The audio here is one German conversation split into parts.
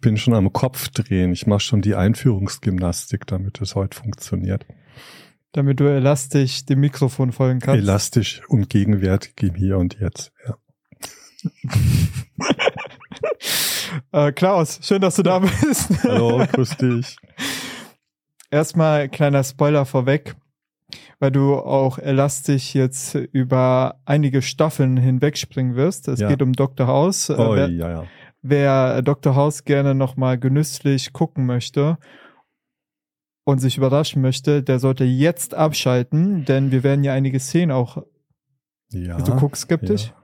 Ich bin schon am Kopf drehen. Ich mache schon die Einführungsgymnastik, damit es heute funktioniert. Damit du elastisch dem Mikrofon folgen kannst. Elastisch und gegenwärtig im Hier und Jetzt. Ja. äh, Klaus, schön, dass du da bist. Hallo, grüß dich. Erstmal kleiner Spoiler vorweg, weil du auch elastisch jetzt über einige Staffeln hinwegspringen wirst. Es Ja. geht um Dr. House. Äh, Oh, wer, ja, ja. Wer Dr. House gerne nochmal genüsslich gucken möchte und sich überraschen möchte, der sollte jetzt abschalten, denn wir werden ja einige Szenen auch. ja du guckst skeptisch? Ja.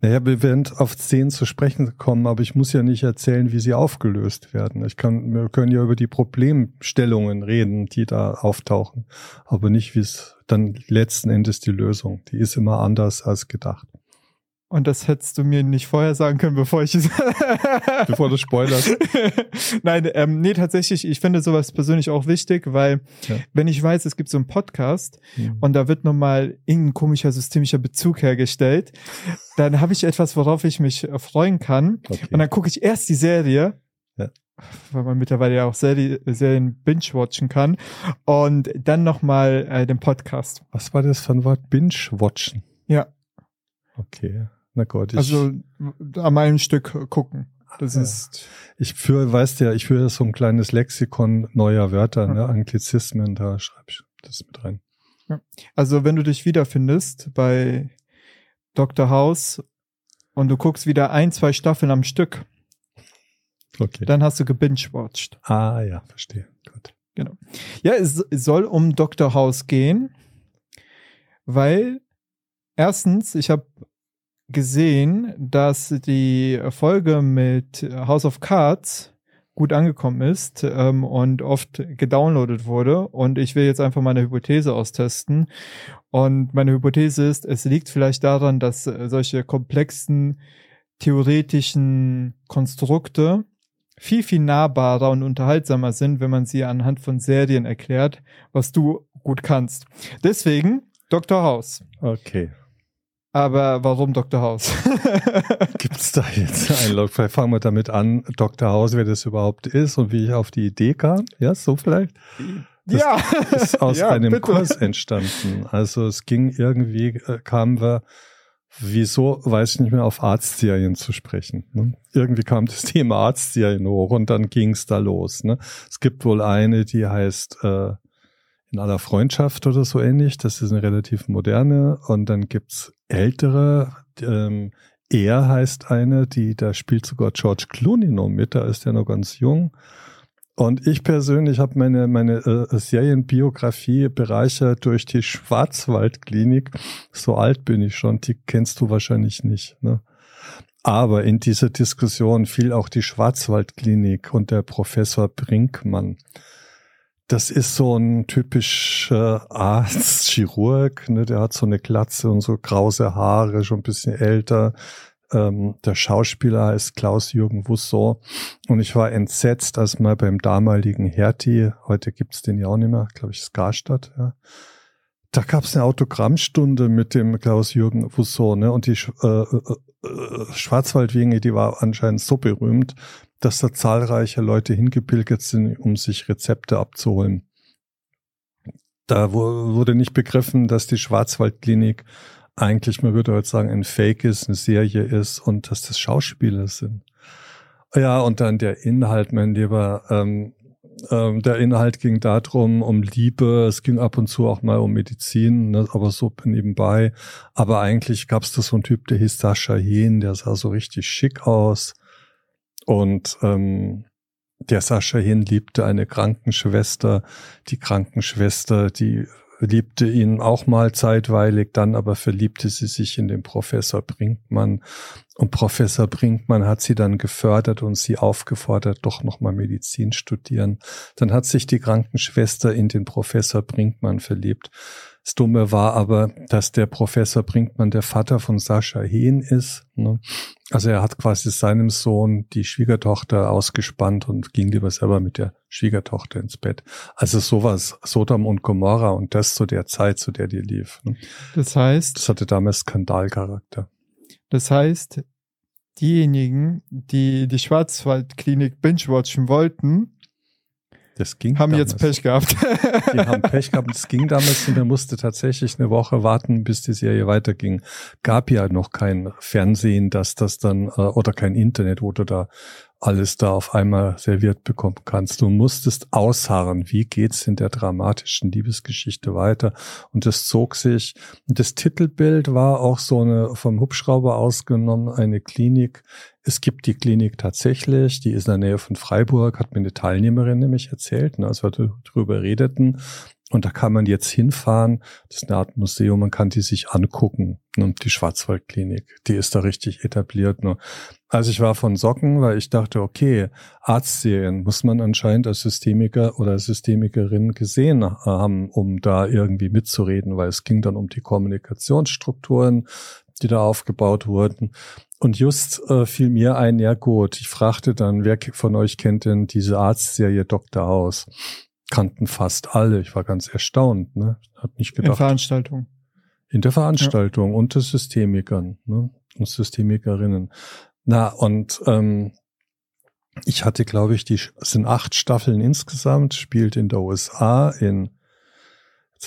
Naja, wir werden auf Szenen zu sprechen kommen, aber ich muss ja nicht erzählen, wie sie aufgelöst werden. Ich kann, wir können ja über die Problemstellungen reden, die da auftauchen, aber nicht, wie es dann letzten Endes die Lösung. Die ist immer anders als gedacht. Und das hättest du mir nicht vorher sagen können, bevor ich es. Bevor du spoilerst. Nein, ähm, nee, tatsächlich, ich finde sowas persönlich auch wichtig, weil Ja. wenn ich weiß, es gibt so einen Podcast Hm. und da wird nochmal irgendein komischer systemischer Bezug hergestellt, dann habe ich etwas, worauf ich mich freuen kann. Okay. Und dann gucke ich erst die Serie, Ja. weil man mittlerweile ja auch Serie, Serien binge-watchen kann, und dann nochmal äh, den Podcast. Was war das für ein Wort? Binge-Watchen. Ja. Okay. Na gut, ich, Also am einen Stück gucken. Das Ja. ist ich führe, weißt ja, ich führe so ein kleines Lexikon neuer Wörter, ne, Anglizismen, da schreibe ich das mit rein. Also wenn du dich wiederfindest bei Dr. House und du guckst wieder ein, zwei Staffeln am Stück, Okay. dann hast du gebingewatcht. ah, ja, verstehe. Gut. Ja, es es soll um Dr. House gehen, weil erstens, ich habe gesehen, dass die Folge mit House of Cards gut angekommen ist ähm, und oft gedownloadet wurde. Und ich will jetzt einfach meine Hypothese austesten. Und meine Hypothese ist, es liegt vielleicht daran, dass äh, solche komplexen theoretischen Konstrukte viel, viel nahbarer und unterhaltsamer sind, wenn man sie anhand von Serien erklärt, was du gut kannst. Deswegen Dr. House. Okay. Aber warum Dr. House? Gibt's da jetzt einen Log? Vielleicht fangen wir damit an, Dr. House, wer das überhaupt ist und wie ich auf die Idee kam. Ja, so vielleicht. Das ja, ist aus Ja, einem bitte. Kurs entstanden. Also es ging irgendwie, äh, kamen wir, wieso, weiß ich nicht mehr, auf Arztserien zu sprechen. Ne? Irgendwie kam das Thema Arztserien hoch und dann ging's da los. Ne? Es gibt wohl eine, die heißt äh, In aller Freundschaft oder so ähnlich. Das ist eine relativ moderne. Und dann gibt's ältere, ähm, er heißt eine, die, da spielt sogar George Clooney noch mit, da ist er noch ganz jung. Und ich persönlich habe meine, meine äh, Serienbiografie bereichert durch die Schwarzwaldklinik. So alt bin ich schon, die kennst du wahrscheinlich nicht. Ne? Aber in dieser Diskussion fiel auch die Schwarzwaldklinik und der Professor Brinkmann. Das ist so ein typischer Arzt, Chirurg, ne? der hat so eine Glatze und so krause Haare, schon ein bisschen älter. Ähm, der Schauspieler heißt Klaus-Jürgen Wussow. Und ich war entsetzt, als mal beim damaligen Hertie, heute gibt's den ja auch nicht mehr, glaube ich, Skarstadt, ja. Da gab's eine Autogrammstunde mit dem Klaus-Jürgen Wussow, ne? Und die äh, äh, äh, Schwarzwaldwinge, die war anscheinend so berühmt, dass da zahlreiche Leute hingepilgert sind, um sich Rezepte abzuholen. Da wu- wurde nicht begriffen, dass die Schwarzwaldklinik eigentlich, man würde heute sagen, ein Fake ist, eine Serie ist und dass das Schauspieler sind. Ja, und dann der Inhalt, mein Lieber. Ähm, ähm, der Inhalt ging darum, um Liebe. Es ging ab und zu auch mal um Medizin, ne, aber so nebenbei. Aber eigentlich gab es da so einen Typ, der hieß Sascha Hehn, der sah so richtig schick aus. Und ähm, der Sascha Hehn liebte eine Krankenschwester. Die Krankenschwester, die liebte ihn auch mal zeitweilig, dann aber verliebte sie sich in den Professor Brinkmann. Und Professor Brinkmann hat sie dann gefördert und sie aufgefordert, doch nochmal Medizin studieren. Dann hat sich die Krankenschwester in den Professor Brinkmann verliebt. Das Dumme war aber, dass der Professor Brinkmann der Vater von Sascha Hehn ist. Ne? Also er hat quasi seinem Sohn die Schwiegertochter ausgespannt und ging lieber selber mit der Schwiegertochter ins Bett. Also sowas, Sodom und Gomorra und das zu der Zeit, zu der die lief. Ne? Das heißt, Das hatte damals Skandalcharakter. das heißt, diejenigen, die die Schwarzwaldklinik binge-watchen wollten, das ging haben damals. jetzt Pech gehabt. Die haben Pech gehabt. Es ging damals und er musste tatsächlich eine Woche warten, bis die Serie weiterging. Gab ja noch kein Fernsehen, dass das dann, äh, oder kein Internet, wo du da alles da auf einmal serviert bekommen kannst. Du musstest ausharren, wie geht's in der dramatischen Liebesgeschichte weiter. Und das zog sich. Das Titelbild war auch so eine vom Hubschrauber ausgenommen, eine Klinik. Es gibt die Klinik tatsächlich, die ist in der Nähe von Freiburg, hat mir eine Teilnehmerin nämlich erzählt, ne, als wir darüber redeten. Und da kann man jetzt hinfahren. Das ist eine Art Museum, man kann die sich angucken. Ne? Die Schwarzwaldklinik, die ist da richtig etabliert. Ne? Also ich war von Socken, weil ich dachte, okay, Arztserien muss man anscheinend als Systemiker oder Systemikerin gesehen haben, um da irgendwie mitzureden, weil es ging dann um die Kommunikationsstrukturen, die da aufgebaut wurden. Und just äh, fiel mir ein, ja gut, ich fragte dann, wer von euch kennt denn diese Arztserie Dr. House? kannten fast alle. Ich war ganz erstaunt. Ne? Hat nicht gedacht. In der Veranstaltung. In der Veranstaltung ja. unter Systemikern ne? und Systemikerinnen. Na, und ähm, ich hatte, glaube ich, die sind acht Staffeln insgesamt, spielt in der USA, in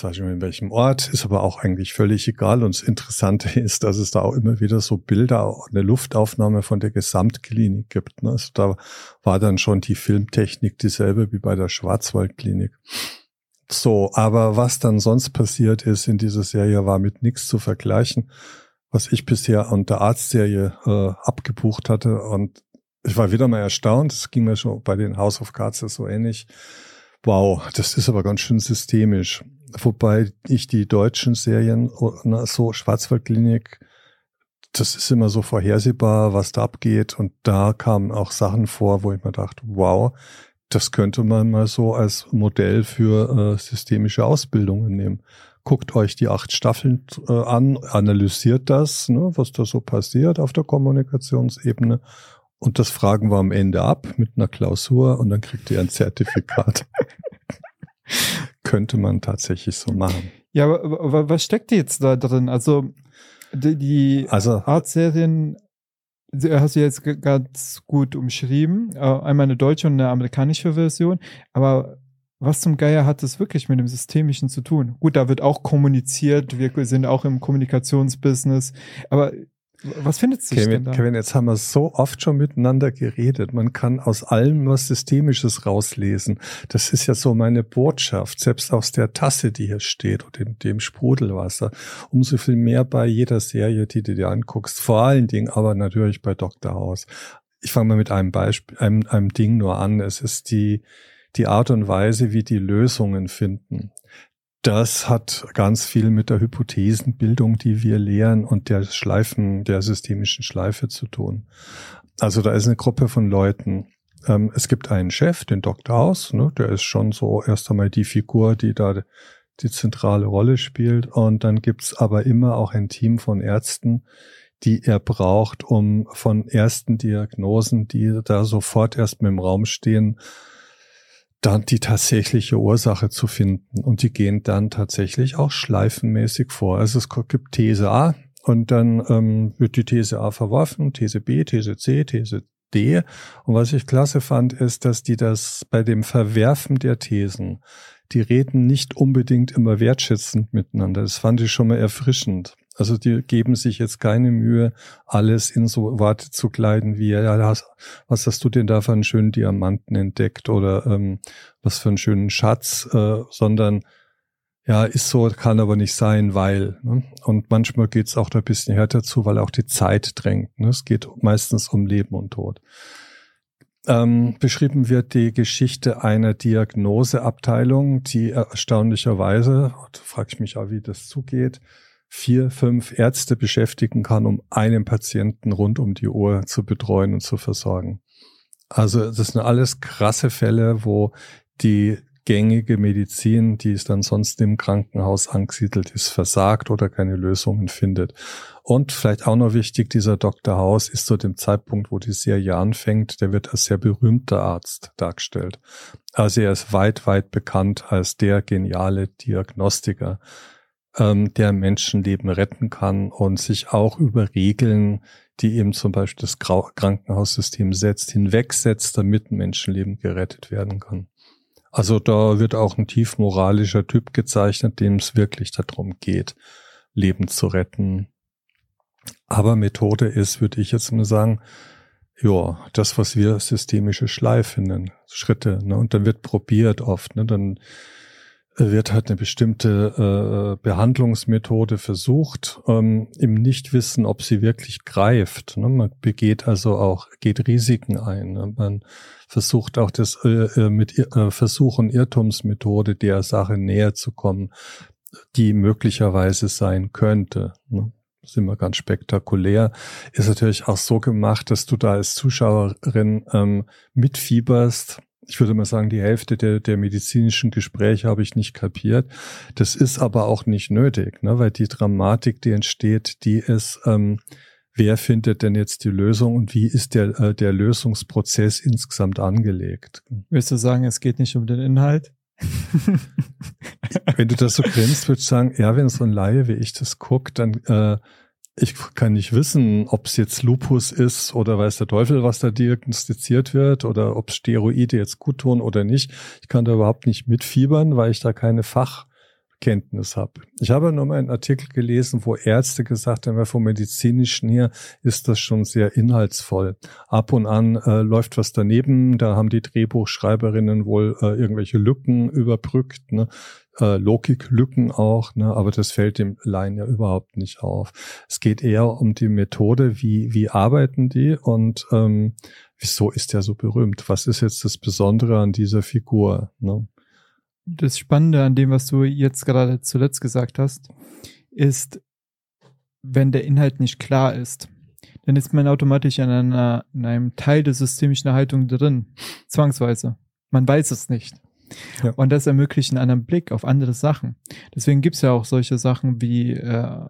Nicht mehr in welchem Ort, ist aber auch eigentlich völlig egal. Und das Interessante ist, dass es da auch immer wieder so Bilder, eine Luftaufnahme von der Gesamtklinik gibt. Ne? Also da war dann schon die Filmtechnik dieselbe wie bei der Schwarzwaldklinik. So, aber was dann sonst passiert ist in dieser Serie, war mit nichts zu vergleichen, was ich bisher an der Arztserie äh, abgebucht hatte. Und ich war wieder mal erstaunt, das ging mir schon bei den House of Cards so ähnlich. Wow, das ist aber ganz schön systemisch. Wobei ich die deutschen Serien, na, so Schwarzwaldklinik, das ist immer so vorhersehbar, was da abgeht. Und da kamen auch Sachen vor, wo ich mir dachte, wow, das könnte man mal so als Modell für äh, systemische Ausbildungen nehmen. Guckt euch die acht Staffeln äh, an, analysiert das, ne, was da so passiert auf der Kommunikationsebene. Und das fragen wir am Ende ab mit einer Klausur und dann kriegt ihr ein Zertifikat. könnte man tatsächlich so machen. Ja, aber was steckt jetzt da drin? Also die, die also, Art-Serien hast du jetzt ganz gut umschrieben. Äh, einmal eine deutsche und eine amerikanische Version. Aber was zum Geier hat das wirklich mit dem Systemischen zu tun? Gut, da wird auch kommuniziert. Wir sind auch im Kommunikationsbusiness. Aber was findet sich Kevin, denn da? Kevin, jetzt haben wir so oft schon miteinander geredet. Man kann aus allem was Systemisches rauslesen. Das ist ja so meine Botschaft, selbst aus der Tasse, die hier steht und dem, dem Sprudelwasser. Umso viel mehr bei jeder Serie, die du dir anguckst. Vor allen Dingen aber natürlich bei Dr. House. Ich fange mal mit einem Beispiel, einem, einem Ding nur an. Es ist die, die Art und Weise, wie die Lösungen finden. Das hat ganz viel mit der Hypothesenbildung, die wir lehren und der Schleifen, der systemischen Schleife zu tun. Also da ist eine Gruppe von Leuten. Ähm, es gibt einen Chef, den Dr. House, ne, der ist schon so erst einmal die Figur, die da die zentrale Rolle spielt. Und dann gibt's aber immer auch ein Team von Ärzten, die er braucht, um von ersten Diagnosen, die da sofort erst mit im Raum stehen, dann die tatsächliche Ursache zu finden. Und die gehen dann tatsächlich auch schleifenmäßig vor. Also es gibt These A und dann ähm, wird die These A verworfen, These B, These C, These D. Und was ich klasse fand, ist, dass die das bei dem Verwerfen der Thesen, die reden nicht unbedingt immer wertschätzend miteinander. Das fand ich schon mal erfrischend. Also die geben sich jetzt keine Mühe, alles in so Worte zu kleiden wie, ja, was hast du denn da für einen schönen Diamanten entdeckt oder ähm, was für einen schönen Schatz, äh, sondern ja, ist so, kann aber nicht sein, weil. Ne? Und manchmal geht's auch da ein bisschen härter zu, weil auch die Zeit drängt. Ne? Es geht meistens um Leben und Tod. Ähm, beschrieben wird die Geschichte einer Diagnoseabteilung, die erstaunlicherweise, da frage ich mich auch, wie das zugeht, vier, fünf Ärzte beschäftigen kann, um einen Patienten rund um die Uhr zu betreuen und zu versorgen. Also das sind alles krasse Fälle, wo die gängige Medizin, die es dann sonst im Krankenhaus angesiedelt ist, versagt oder keine Lösungen findet. Und vielleicht auch noch wichtig, dieser Dr. House ist zu dem Zeitpunkt, wo die Serie anfängt, der wird als sehr berühmter Arzt dargestellt. Also er ist weit, weit bekannt als der geniale Diagnostiker ähm, der Menschenleben retten kann und sich auch über Regeln, die eben zum Beispiel das Krankenhaussystem setzt, hinwegsetzt, damit ein Menschenleben gerettet werden kann. Also da wird auch ein tief moralischer Typ gezeichnet, dem es wirklich darum geht, Leben zu retten. Aber Methode ist, würde ich jetzt mal sagen, ja, das, was wir systemische Schleife nennen, Schritte. Ne? Und dann wird probiert oft. Ne? Dann wird halt eine bestimmte äh, Behandlungsmethode versucht, ähm, im Nichtwissen, ob sie wirklich greift. Ne? Man begeht also auch, geht Risiken ein. Ne? Man versucht auch das äh, äh mit äh, Versuch- Irrtumsmethode der Sache näher zu kommen, die möglicherweise sein könnte. Ne? Ist immer ganz spektakulär. Ist natürlich auch so gemacht, dass du da als Zuschauerin ähm, mitfieberst ich würde mal sagen, die Hälfte der, der medizinischen Gespräche habe ich nicht kapiert. Das ist aber auch nicht nötig, ne? weil die Dramatik, die entsteht, die ist, ähm, wer findet denn jetzt die Lösung und wie ist der, äh, der Lösungsprozess insgesamt angelegt? Willst du sagen, es geht nicht um den Inhalt? wenn du das so grinst, würde ich sagen, ja, wenn so ein Laie wie ich das guckt, dann äh, ich kann nicht wissen, ob es jetzt Lupus ist oder weiß der Teufel, was da diagnostiziert wird oder ob Steroide jetzt gut tun oder nicht. Ich kann da überhaupt nicht mitfiebern, weil ich da keine Fachkenntnis habe. Ich habe nur mal einen Artikel gelesen, wo Ärzte gesagt haben, vom medizinischen her ist das schon sehr inhaltsvoll. Ab und an äh, läuft was daneben, da haben die Drehbuchschreiberinnen wohl äh, irgendwelche Lücken überbrückt. Ne? Äh, Logiklücken auch, ne, aber das fällt dem Laien ja überhaupt nicht auf. Es geht eher um die Methode, wie, wie arbeiten die und ähm, wieso ist der so berühmt? Was ist jetzt das Besondere an dieser Figur? Ne? Das Spannende an dem, was du jetzt gerade zuletzt gesagt hast, ist, wenn der Inhalt nicht klar ist, dann ist man automatisch in, einer, in einem Teil der systemischen Erhaltung drin, zwangsweise. Man weiß es nicht. Ja. Und das ermöglicht einen anderen Blick auf andere Sachen. Deswegen gibt's ja auch solche Sachen wie, äh,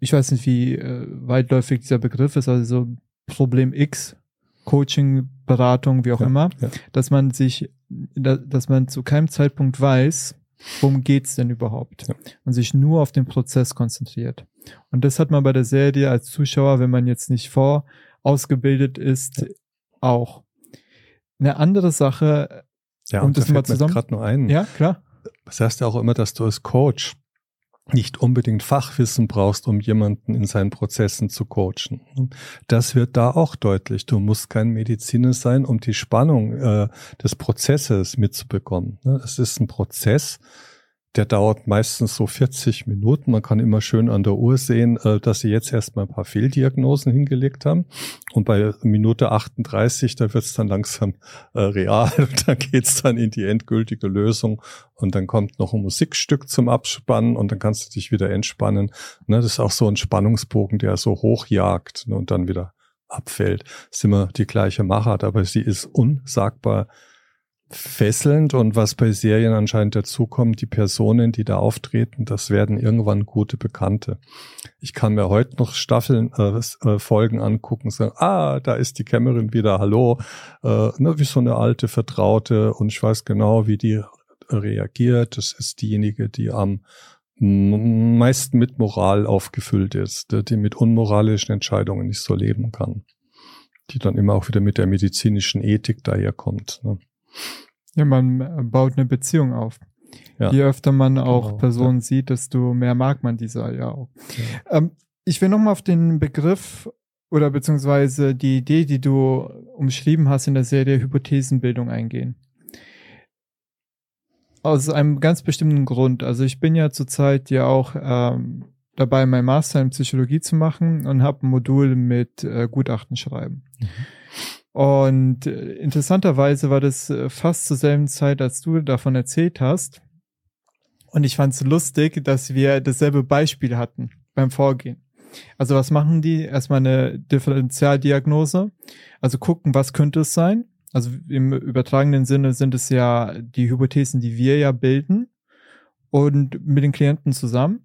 ich weiß nicht, wie äh, weitläufig dieser Begriff ist, also Problem X, Coaching, Beratung, wie auch ja, immer, ja. dass man sich, dass man zu keinem Zeitpunkt weiß, worum geht's denn überhaupt? Ja. Und sich nur auf den Prozess konzentriert. Und das hat man bei der Serie als Zuschauer, wenn man jetzt nicht vorausgebildet ist, auch. Eine andere Sache ja, und, und das mal zusammen. gerade nur ein. Ja, klar. Das heißt ja auch immer, dass du als Coach nicht unbedingt Fachwissen brauchst, um jemanden in seinen Prozessen zu coachen. Das wird da auch deutlich. Du musst kein Mediziner sein, um die Spannung äh, des Prozesses mitzubekommen. Es ist ein Prozess, der dauert meistens so 40 Minuten. Man kann immer schön an der Uhr sehen, äh, dass sie jetzt erstmal ein paar Fehldiagnosen hingelegt haben. Und bei Minute 38, da wird es dann langsam äh, real. da geht's dann in die endgültige Lösung. Und dann kommt noch ein Musikstück zum Abspannen und dann kannst du dich wieder entspannen. Ne, das ist auch so ein Spannungsbogen, der so hochjagt ne, und dann wieder abfällt. Das ist immer die gleiche Machart, aber sie ist unsagbar fesselnd und was bei Serien anscheinend dazukommt, die Personen, die da auftreten, das werden irgendwann gute Bekannte. Ich kann mir heute noch Staffeln, äh, äh, Folgen angucken sagen, ah, da ist die Cameron wieder, hallo, äh, ne, wie so eine alte Vertraute und ich weiß genau, wie die reagiert. Das ist diejenige, die am meisten mit Moral aufgefüllt ist, die mit unmoralischen Entscheidungen nicht so leben kann. Die dann immer auch wieder mit der medizinischen Ethik daherkommt. Ne? Ja, man äh, baut eine Beziehung auf. Ja. Je öfter man auch genau, Personen ja. sieht, desto mehr mag man dieser ja auch. Ja. Ähm, ich will nochmal auf den Begriff oder beziehungsweise die Idee, die du umschrieben hast in der Serie Hypothesenbildung eingehen. Aus einem ganz bestimmten Grund. Also ich bin ja zurzeit ja auch ähm, dabei, mein Master in Psychologie zu machen und habe ein Modul mit äh, Gutachten schreiben. Mhm. Und äh, interessanterweise war das äh, fast zur selben Zeit, als du davon erzählt hast. Und ich fand es lustig, dass wir dasselbe Beispiel hatten beim Vorgehen. Also was machen die? Erstmal eine Differentialdiagnose. Also gucken, was könnte es sein? Also im übertragenen Sinne sind es ja die Hypothesen, die wir ja bilden und mit den Klienten zusammen.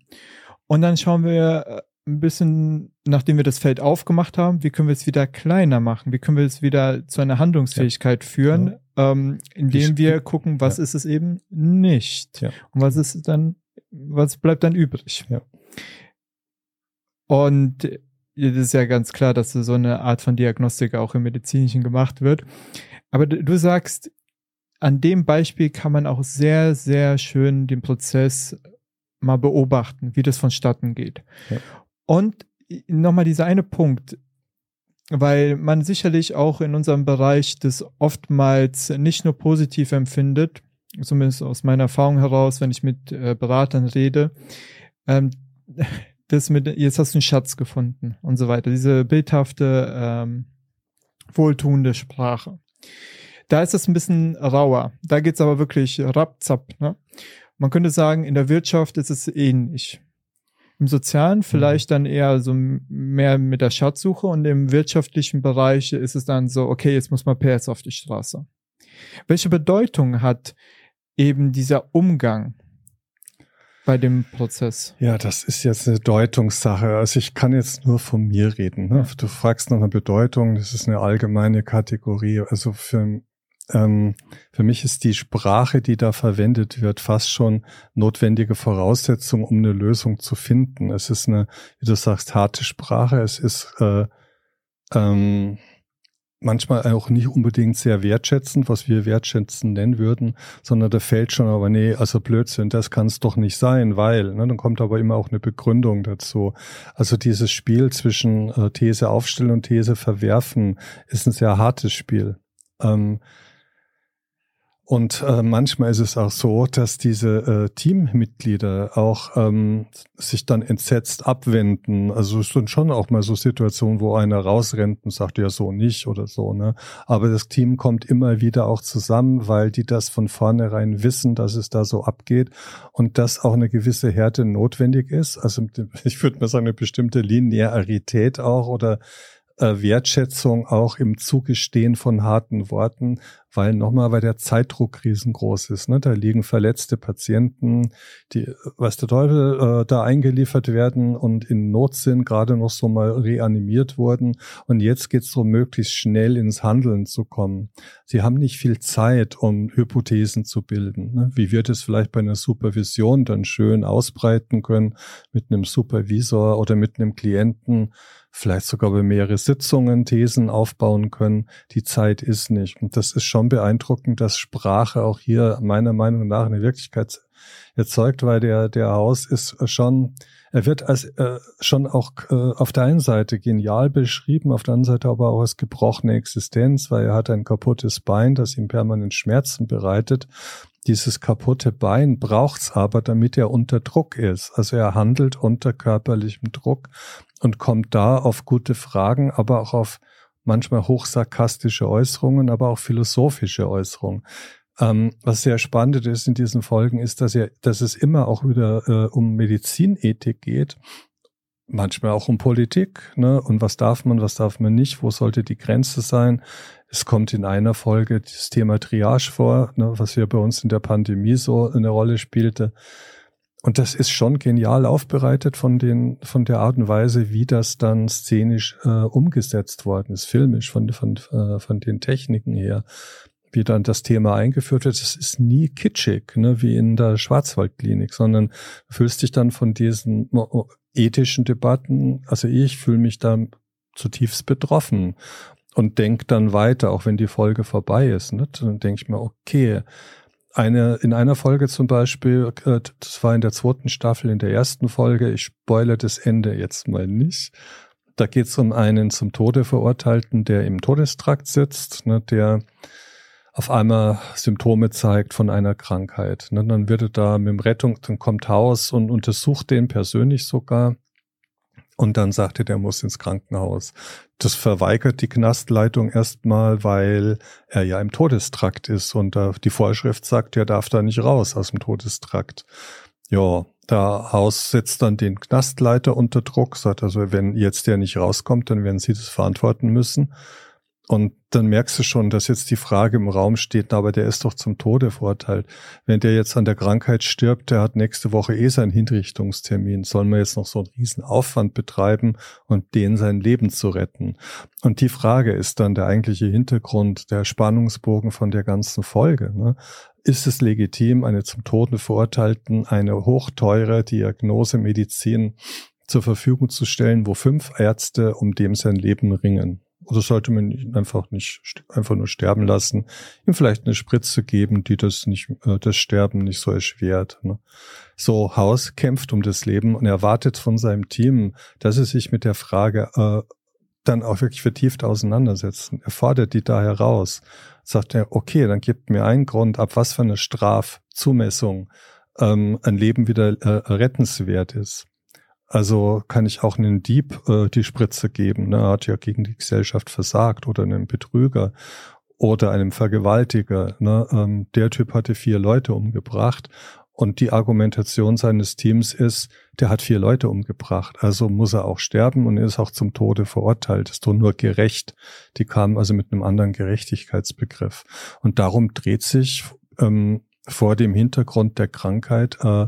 Und dann schauen wir äh, ein bisschen, nachdem wir das Feld aufgemacht haben, wie können wir es wieder kleiner machen? Wie können wir es wieder zu einer Handlungsfähigkeit ja. führen, ja. Ähm, indem wir gucken, was ja. ist es eben nicht? Und was ist dann, was bleibt dann übrig? Und das ist ja ganz klar, dass so eine Art von Diagnostik auch im Medizinischen gemacht wird. Aber du sagst, an dem Beispiel kann man auch sehr, sehr schön den Prozess mal beobachten, wie das vonstatten geht. Ja. Und nochmal dieser eine Punkt, weil man sicherlich auch in unserem Bereich das oftmals nicht nur positiv empfindet, zumindest aus meiner Erfahrung heraus, wenn ich mit äh, Beratern rede, ähm, das mit, jetzt hast du einen Schatz gefunden und so weiter, diese bildhafte, ähm, wohltuende Sprache. Da ist es ein bisschen rauer. Da geht's aber wirklich rapzapp. Ne? Man könnte sagen, in der Wirtschaft ist es ähnlich. Im Sozialen vielleicht mhm. dann eher so mehr mit der Schatzsuche und im wirtschaftlichen Bereich ist es dann so, okay, jetzt muss man PS auf die Straße. Welche Bedeutung hat eben dieser Umgang bei dem Prozess? Ja, das ist jetzt eine Deutungssache. Also ich kann jetzt nur von mir reden. Ne? Du fragst nach einer Bedeutung, das ist eine allgemeine Kategorie. Also für ähm, für mich ist die Sprache, die da verwendet wird, fast schon notwendige Voraussetzung, um eine Lösung zu finden. Es ist eine, wie du sagst, harte Sprache. Es ist äh, ähm, manchmal auch nicht unbedingt sehr wertschätzend, was wir wertschätzend nennen würden, sondern da fällt schon aber, nee, also Blödsinn, das kann es doch nicht sein, weil, ne, dann kommt aber immer auch eine Begründung dazu. Also dieses Spiel zwischen äh, These aufstellen und These verwerfen ist ein sehr hartes Spiel. Ähm, und äh, manchmal ist es auch so, dass diese äh, Teammitglieder auch ähm, sich dann entsetzt abwenden. Also es sind schon auch mal so Situationen, wo einer rausrennt und sagt, ja so nicht oder so. Ne? Aber das Team kommt immer wieder auch zusammen, weil die das von vornherein wissen, dass es da so abgeht und dass auch eine gewisse Härte notwendig ist. Also ich würde mal sagen, eine bestimmte Linearität auch oder Wertschätzung auch im Zugestehen von harten Worten, weil nochmal, weil der Zeitdruck riesengroß ist. Ne? Da liegen verletzte Patienten, die, was der Teufel, äh, da eingeliefert werden und in Not sind, gerade noch so mal reanimiert wurden. Und jetzt geht es darum, möglichst schnell ins Handeln zu kommen. Sie haben nicht viel Zeit, um Hypothesen zu bilden. Ne? Wie wird es vielleicht bei einer Supervision dann schön ausbreiten können mit einem Supervisor oder mit einem Klienten? Vielleicht sogar über mehrere Sitzungen Thesen aufbauen können. Die Zeit ist nicht. Und das ist schon beeindruckend, dass Sprache auch hier meiner Meinung nach eine Wirklichkeit erzeugt, weil der, der Haus ist schon, er wird als äh, schon auch äh, auf der einen Seite genial beschrieben, auf der anderen Seite aber auch als gebrochene Existenz, weil er hat ein kaputtes Bein, das ihm permanent Schmerzen bereitet. Dieses kaputte Bein braucht's aber, damit er unter Druck ist. Also er handelt unter körperlichem Druck und kommt da auf gute Fragen, aber auch auf manchmal hochsarkastische Äußerungen, aber auch philosophische Äußerungen. Ähm, was sehr spannend ist in diesen Folgen, ist, dass, er, dass es immer auch wieder äh, um Medizinethik geht, manchmal auch um Politik. Ne? Und was darf man, was darf man nicht, wo sollte die Grenze sein? Es kommt in einer Folge das Thema Triage vor, ne, was ja bei uns in der Pandemie so eine Rolle spielte. Und das ist schon genial aufbereitet von den, von der Art und Weise, wie das dann szenisch äh, umgesetzt worden ist, filmisch von, von, äh, von den Techniken her, wie dann das Thema eingeführt wird. Es ist nie kitschig, ne, wie in der Schwarzwaldklinik, sondern fühlst dich dann von diesen ethischen Debatten, also ich fühle mich da zutiefst betroffen und denk dann weiter, auch wenn die Folge vorbei ist. Ne? Dann denke ich mir, okay, eine, in einer Folge zum Beispiel, äh, das war in der zweiten Staffel, in der ersten Folge, ich spoilere das Ende jetzt mal nicht. Da geht es um einen zum Tode Verurteilten, der im Todestrakt sitzt, ne, der auf einmal Symptome zeigt von einer Krankheit. Ne, dann wird er da mit dem Rettung, dann kommt Haus und untersucht den persönlich sogar. Und dann sagte, der muss ins Krankenhaus. Das verweigert die Knastleitung erstmal, weil er ja im Todestrakt ist und die Vorschrift sagt, er darf da nicht raus aus dem Todestrakt. Ja, der Haus setzt dann den Knastleiter unter Druck, sagt also, wenn jetzt der nicht rauskommt, dann werden sie das verantworten müssen. Und dann merkst du schon, dass jetzt die Frage im Raum steht, aber der ist doch zum Tode verurteilt. Wenn der jetzt an der Krankheit stirbt, der hat nächste Woche eh seinen Hinrichtungstermin. Sollen wir jetzt noch so einen riesen Aufwand betreiben und den sein Leben zu retten? Und die Frage ist dann der eigentliche Hintergrund, der Spannungsbogen von der ganzen Folge. Ne? Ist es legitim, eine zum Tode verurteilten, eine hochteure Diagnosemedizin zur Verfügung zu stellen, wo fünf Ärzte um dem sein Leben ringen. Oder sollte man ihn einfach nicht einfach nur sterben lassen, ihm vielleicht eine Spritze geben, die das nicht, äh, das Sterben nicht so erschwert. Ne? So Haus kämpft um das Leben und erwartet von seinem Team, dass sie sich mit der Frage äh, dann auch wirklich vertieft auseinandersetzen. Er fordert die da heraus. Sagt er, okay, dann gibt mir einen Grund, ab was für eine Strafzumessung ähm, ein Leben wieder äh, rettenswert ist. Also kann ich auch einem Dieb äh, die Spritze geben. Ne? Er hat ja gegen die Gesellschaft versagt oder einem Betrüger oder einem Vergewaltiger. Ne? Ähm, der Typ hatte vier Leute umgebracht und die Argumentation seines Teams ist, der hat vier Leute umgebracht, also muss er auch sterben und ist auch zum Tode verurteilt. Ist doch nur gerecht. Die kamen also mit einem anderen Gerechtigkeitsbegriff. Und darum dreht sich ähm, vor dem Hintergrund der Krankheit äh,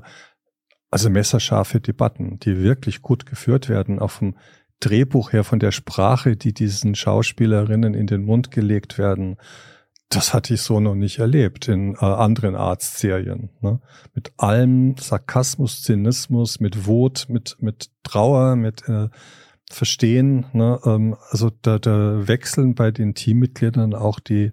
also messerscharfe Debatten, die wirklich gut geführt werden, auch vom Drehbuch her, von der Sprache, die diesen Schauspielerinnen in den Mund gelegt werden. Das hatte ich so noch nicht erlebt in äh, anderen Arztserien. Ne? Mit allem Sarkasmus, Zynismus, mit Wut, mit, mit Trauer, mit äh, Verstehen. Ne? Ähm, also da, da wechseln bei den Teammitgliedern auch die,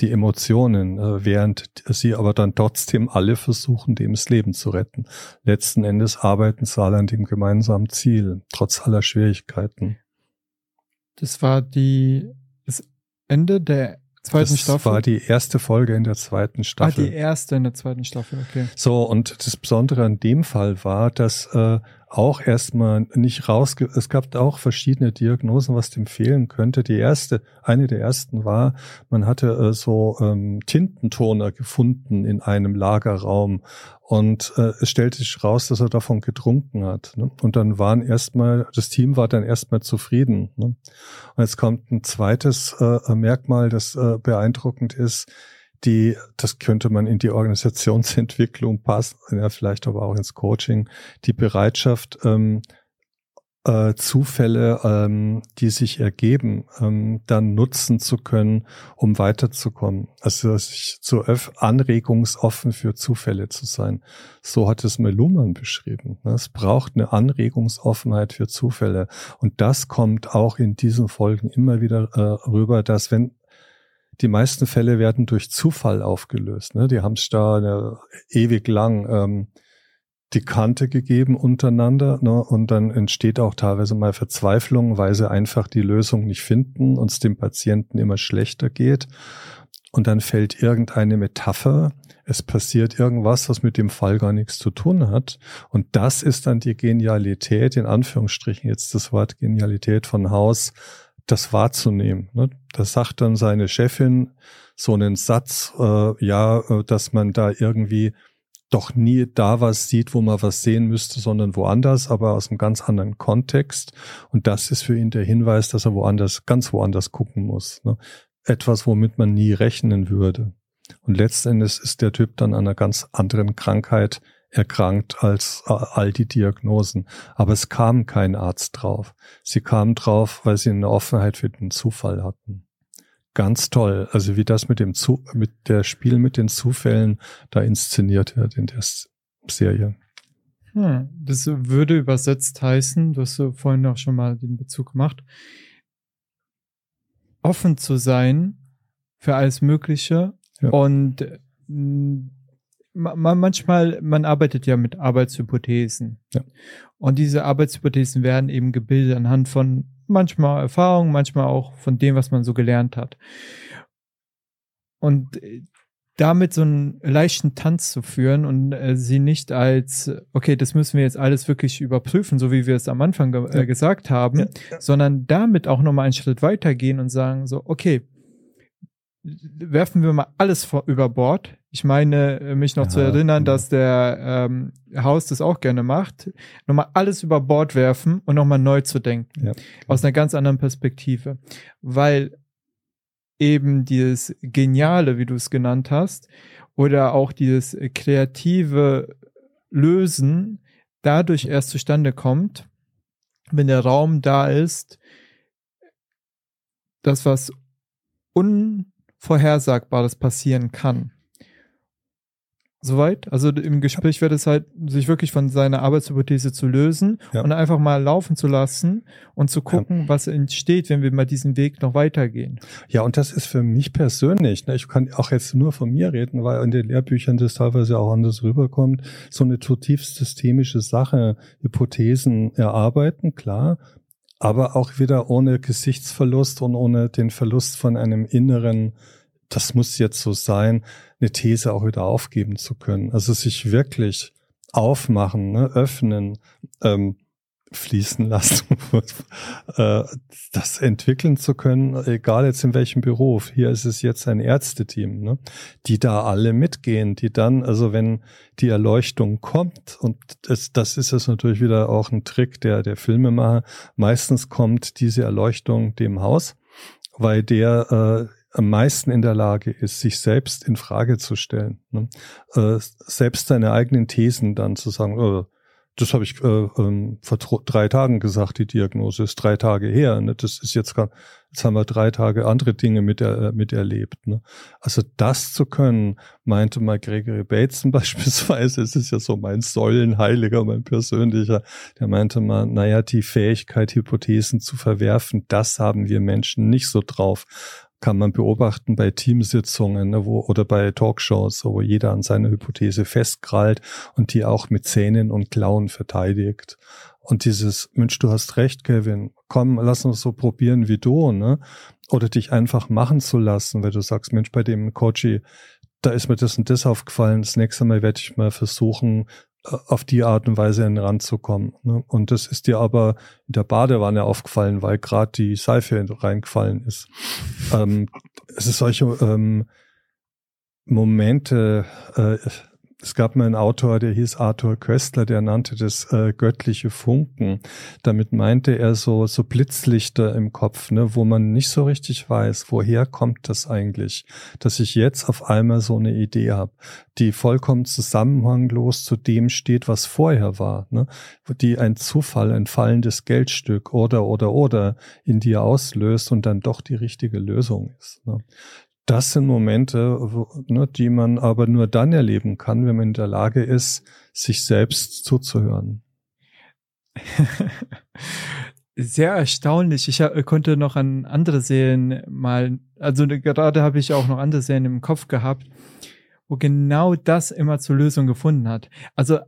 die Emotionen, äh, während sie aber dann trotzdem alle versuchen, dem das Leben zu retten. Letzten Endes arbeiten sie alle an dem gemeinsamen Ziel, trotz aller Schwierigkeiten. Das war die, das Ende der zweiten das Staffel? Das war die erste Folge in der zweiten Staffel. Ah, die erste in der zweiten Staffel, okay. So, und das Besondere an dem Fall war, dass äh, auch erstmal nicht rausge... Es gab auch verschiedene Diagnosen, was dem fehlen könnte. Die erste, eine der ersten war, man hatte äh, so ähm, Tintentoner gefunden in einem Lagerraum und äh, es stellte sich raus, dass er davon getrunken hat. Ne? Und dann waren erstmal, das Team war dann erstmal zufrieden. Ne? Und jetzt kommt ein zweites äh, Merkmal, das äh, beeindruckend ist die, das könnte man in die Organisationsentwicklung passen, ja, vielleicht aber auch ins Coaching, die Bereitschaft, ähm, äh, Zufälle, ähm, die sich ergeben, ähm, dann nutzen zu können, um weiterzukommen. Also sich so anregungsoffen für Zufälle zu sein. So hat es Meluman beschrieben. Ne? Es braucht eine Anregungsoffenheit für Zufälle. Und das kommt auch in diesen Folgen immer wieder äh, rüber, dass wenn die meisten Fälle werden durch Zufall aufgelöst. Ne? Die haben es da eine, ewig lang ähm, die Kante gegeben untereinander ne? und dann entsteht auch teilweise mal Verzweiflung, weil sie einfach die Lösung nicht finden und es dem Patienten immer schlechter geht. Und dann fällt irgendeine Metapher, es passiert irgendwas, was mit dem Fall gar nichts zu tun hat. Und das ist dann die Genialität, in Anführungsstrichen jetzt das Wort Genialität von Haus, das wahrzunehmen. Ne? Da sagt dann seine Chefin so einen Satz, äh, ja, äh, dass man da irgendwie doch nie da was sieht, wo man was sehen müsste, sondern woanders, aber aus einem ganz anderen Kontext. Und das ist für ihn der Hinweis, dass er woanders, ganz woanders gucken muss. Ne? Etwas, womit man nie rechnen würde. Und letztendlich ist der Typ dann an einer ganz anderen Krankheit erkrankt als äh, all die Diagnosen. Aber es kam kein Arzt drauf. Sie kamen drauf, weil sie eine Offenheit für den Zufall hatten. Ganz toll. Also wie das mit dem Zu mit der Spiel mit den Zufällen da inszeniert wird in der Serie. Hm, das würde übersetzt heißen, du hast vorhin auch schon mal den Bezug gemacht, offen zu sein für alles Mögliche ja. und man, manchmal, man arbeitet ja mit Arbeitshypothesen. Ja. Und diese Arbeitshypothesen werden eben gebildet anhand von manchmal Erfahrung, manchmal auch von dem, was man so gelernt hat. Und äh, damit so einen leichten Tanz zu führen und äh, sie nicht als, okay, das müssen wir jetzt alles wirklich überprüfen, so wie wir es am Anfang ge äh, gesagt haben, ja, ja. sondern damit auch nochmal einen Schritt weitergehen und sagen so, okay, werfen wir mal alles vor, über Bord. Ich meine, äh, mich noch ja, zu erinnern, dass der ähm, Haus das auch gerne macht. Nochmal alles über Bord werfen und nochmal neu zu denken. Ja. Aus einer ganz anderen Perspektive. Weil eben dieses Geniale, wie du es genannt hast, oder auch dieses kreative Lösen dadurch erst zustande kommt, wenn der Raum da ist, das, was un Vorhersagbares passieren kann. Soweit? Also im Gespräch wäre es halt, sich wirklich von seiner Arbeitshypothese zu lösen Ja. und einfach mal laufen zu lassen und zu gucken, was entsteht, wenn wir mal diesen Weg noch weitergehen. Ja, und das ist für mich persönlich, ne, ich kann auch jetzt nur von mir reden, weil in den Lehrbüchern das teilweise auch anders rüberkommt, so eine zutiefst systemische Sache, Hypothesen erarbeiten, klar, aber auch wieder ohne Gesichtsverlust und ohne den Verlust von einem inneren, das muss jetzt so sein, eine These auch wieder aufgeben zu können. Also sich wirklich aufmachen, ne, öffnen, ähm, fließen lassen, äh, das entwickeln zu können, egal jetzt in welchem Beruf. Hier ist es jetzt ein Ärzteteam, ne, die da alle mitgehen, die dann, also wenn die Erleuchtung kommt, und das, das ist jetzt natürlich wieder auch ein Trick der, der Filmemacher, meistens kommt diese Erleuchtung dem Haus, weil der äh, am meisten in der Lage ist, sich selbst in Frage zu stellen, ne? äh, selbst seine eigenen Thesen dann zu sagen, äh, das habe ich äh, ähm, vor drei Tagen gesagt, die Diagnose ist drei Tage her. Ne? Das ist jetzt jetzt haben wir drei Tage andere Dinge mit, er, mit erlebt. Ne? Also das zu können, meinte mal Gregory Bateson beispielsweise, es ist ja so mein Säulenheiliger, mein persönlicher, der meinte mal, naja, die Fähigkeit, Hypothesen zu verwerfen, das haben wir Menschen nicht so drauf kann man beobachten bei Teamsitzungen ne, wo, oder bei Talkshows, wo jeder an seiner Hypothese festkrallt und die auch mit Zähnen und Klauen verteidigt. Und dieses, Mensch, du hast recht, Kevin, komm, lass uns so probieren wie du, ne? Oder dich einfach machen zu lassen, weil du sagst, Mensch, bei dem Coachy, da ist mir das und das aufgefallen, das nächste Mal werde ich mal versuchen, auf die Art und Weise an den Rand zu kommen. Ne? Und das ist dir aber in der Badewanne aufgefallen, weil gerade die Seife reingefallen ist. Ähm, es ist solche ähm, Momente, äh, es gab mal einen Autor, der hieß Arthur Köstler, der nannte das äh, göttliche Funken. Damit meinte er so, so Blitzlichter im Kopf, ne, wo man nicht so richtig weiß, woher kommt das eigentlich, dass ich jetzt auf einmal so eine Idee habe, die vollkommen zusammenhanglos zu dem steht, was vorher war, ne, die ein Zufall, ein fallendes Geldstück oder oder oder in dir auslöst und dann doch die richtige Lösung ist. Ne das sind Momente, wo, ne, die man aber nur dann erleben kann, wenn man in der Lage ist, sich selbst zuzuhören. Sehr erstaunlich. Ich hab, konnte noch an andere Serien mal, also gerade habe ich auch noch andere Serien im Kopf gehabt, wo genau das immer zur Lösung gefunden hat. Also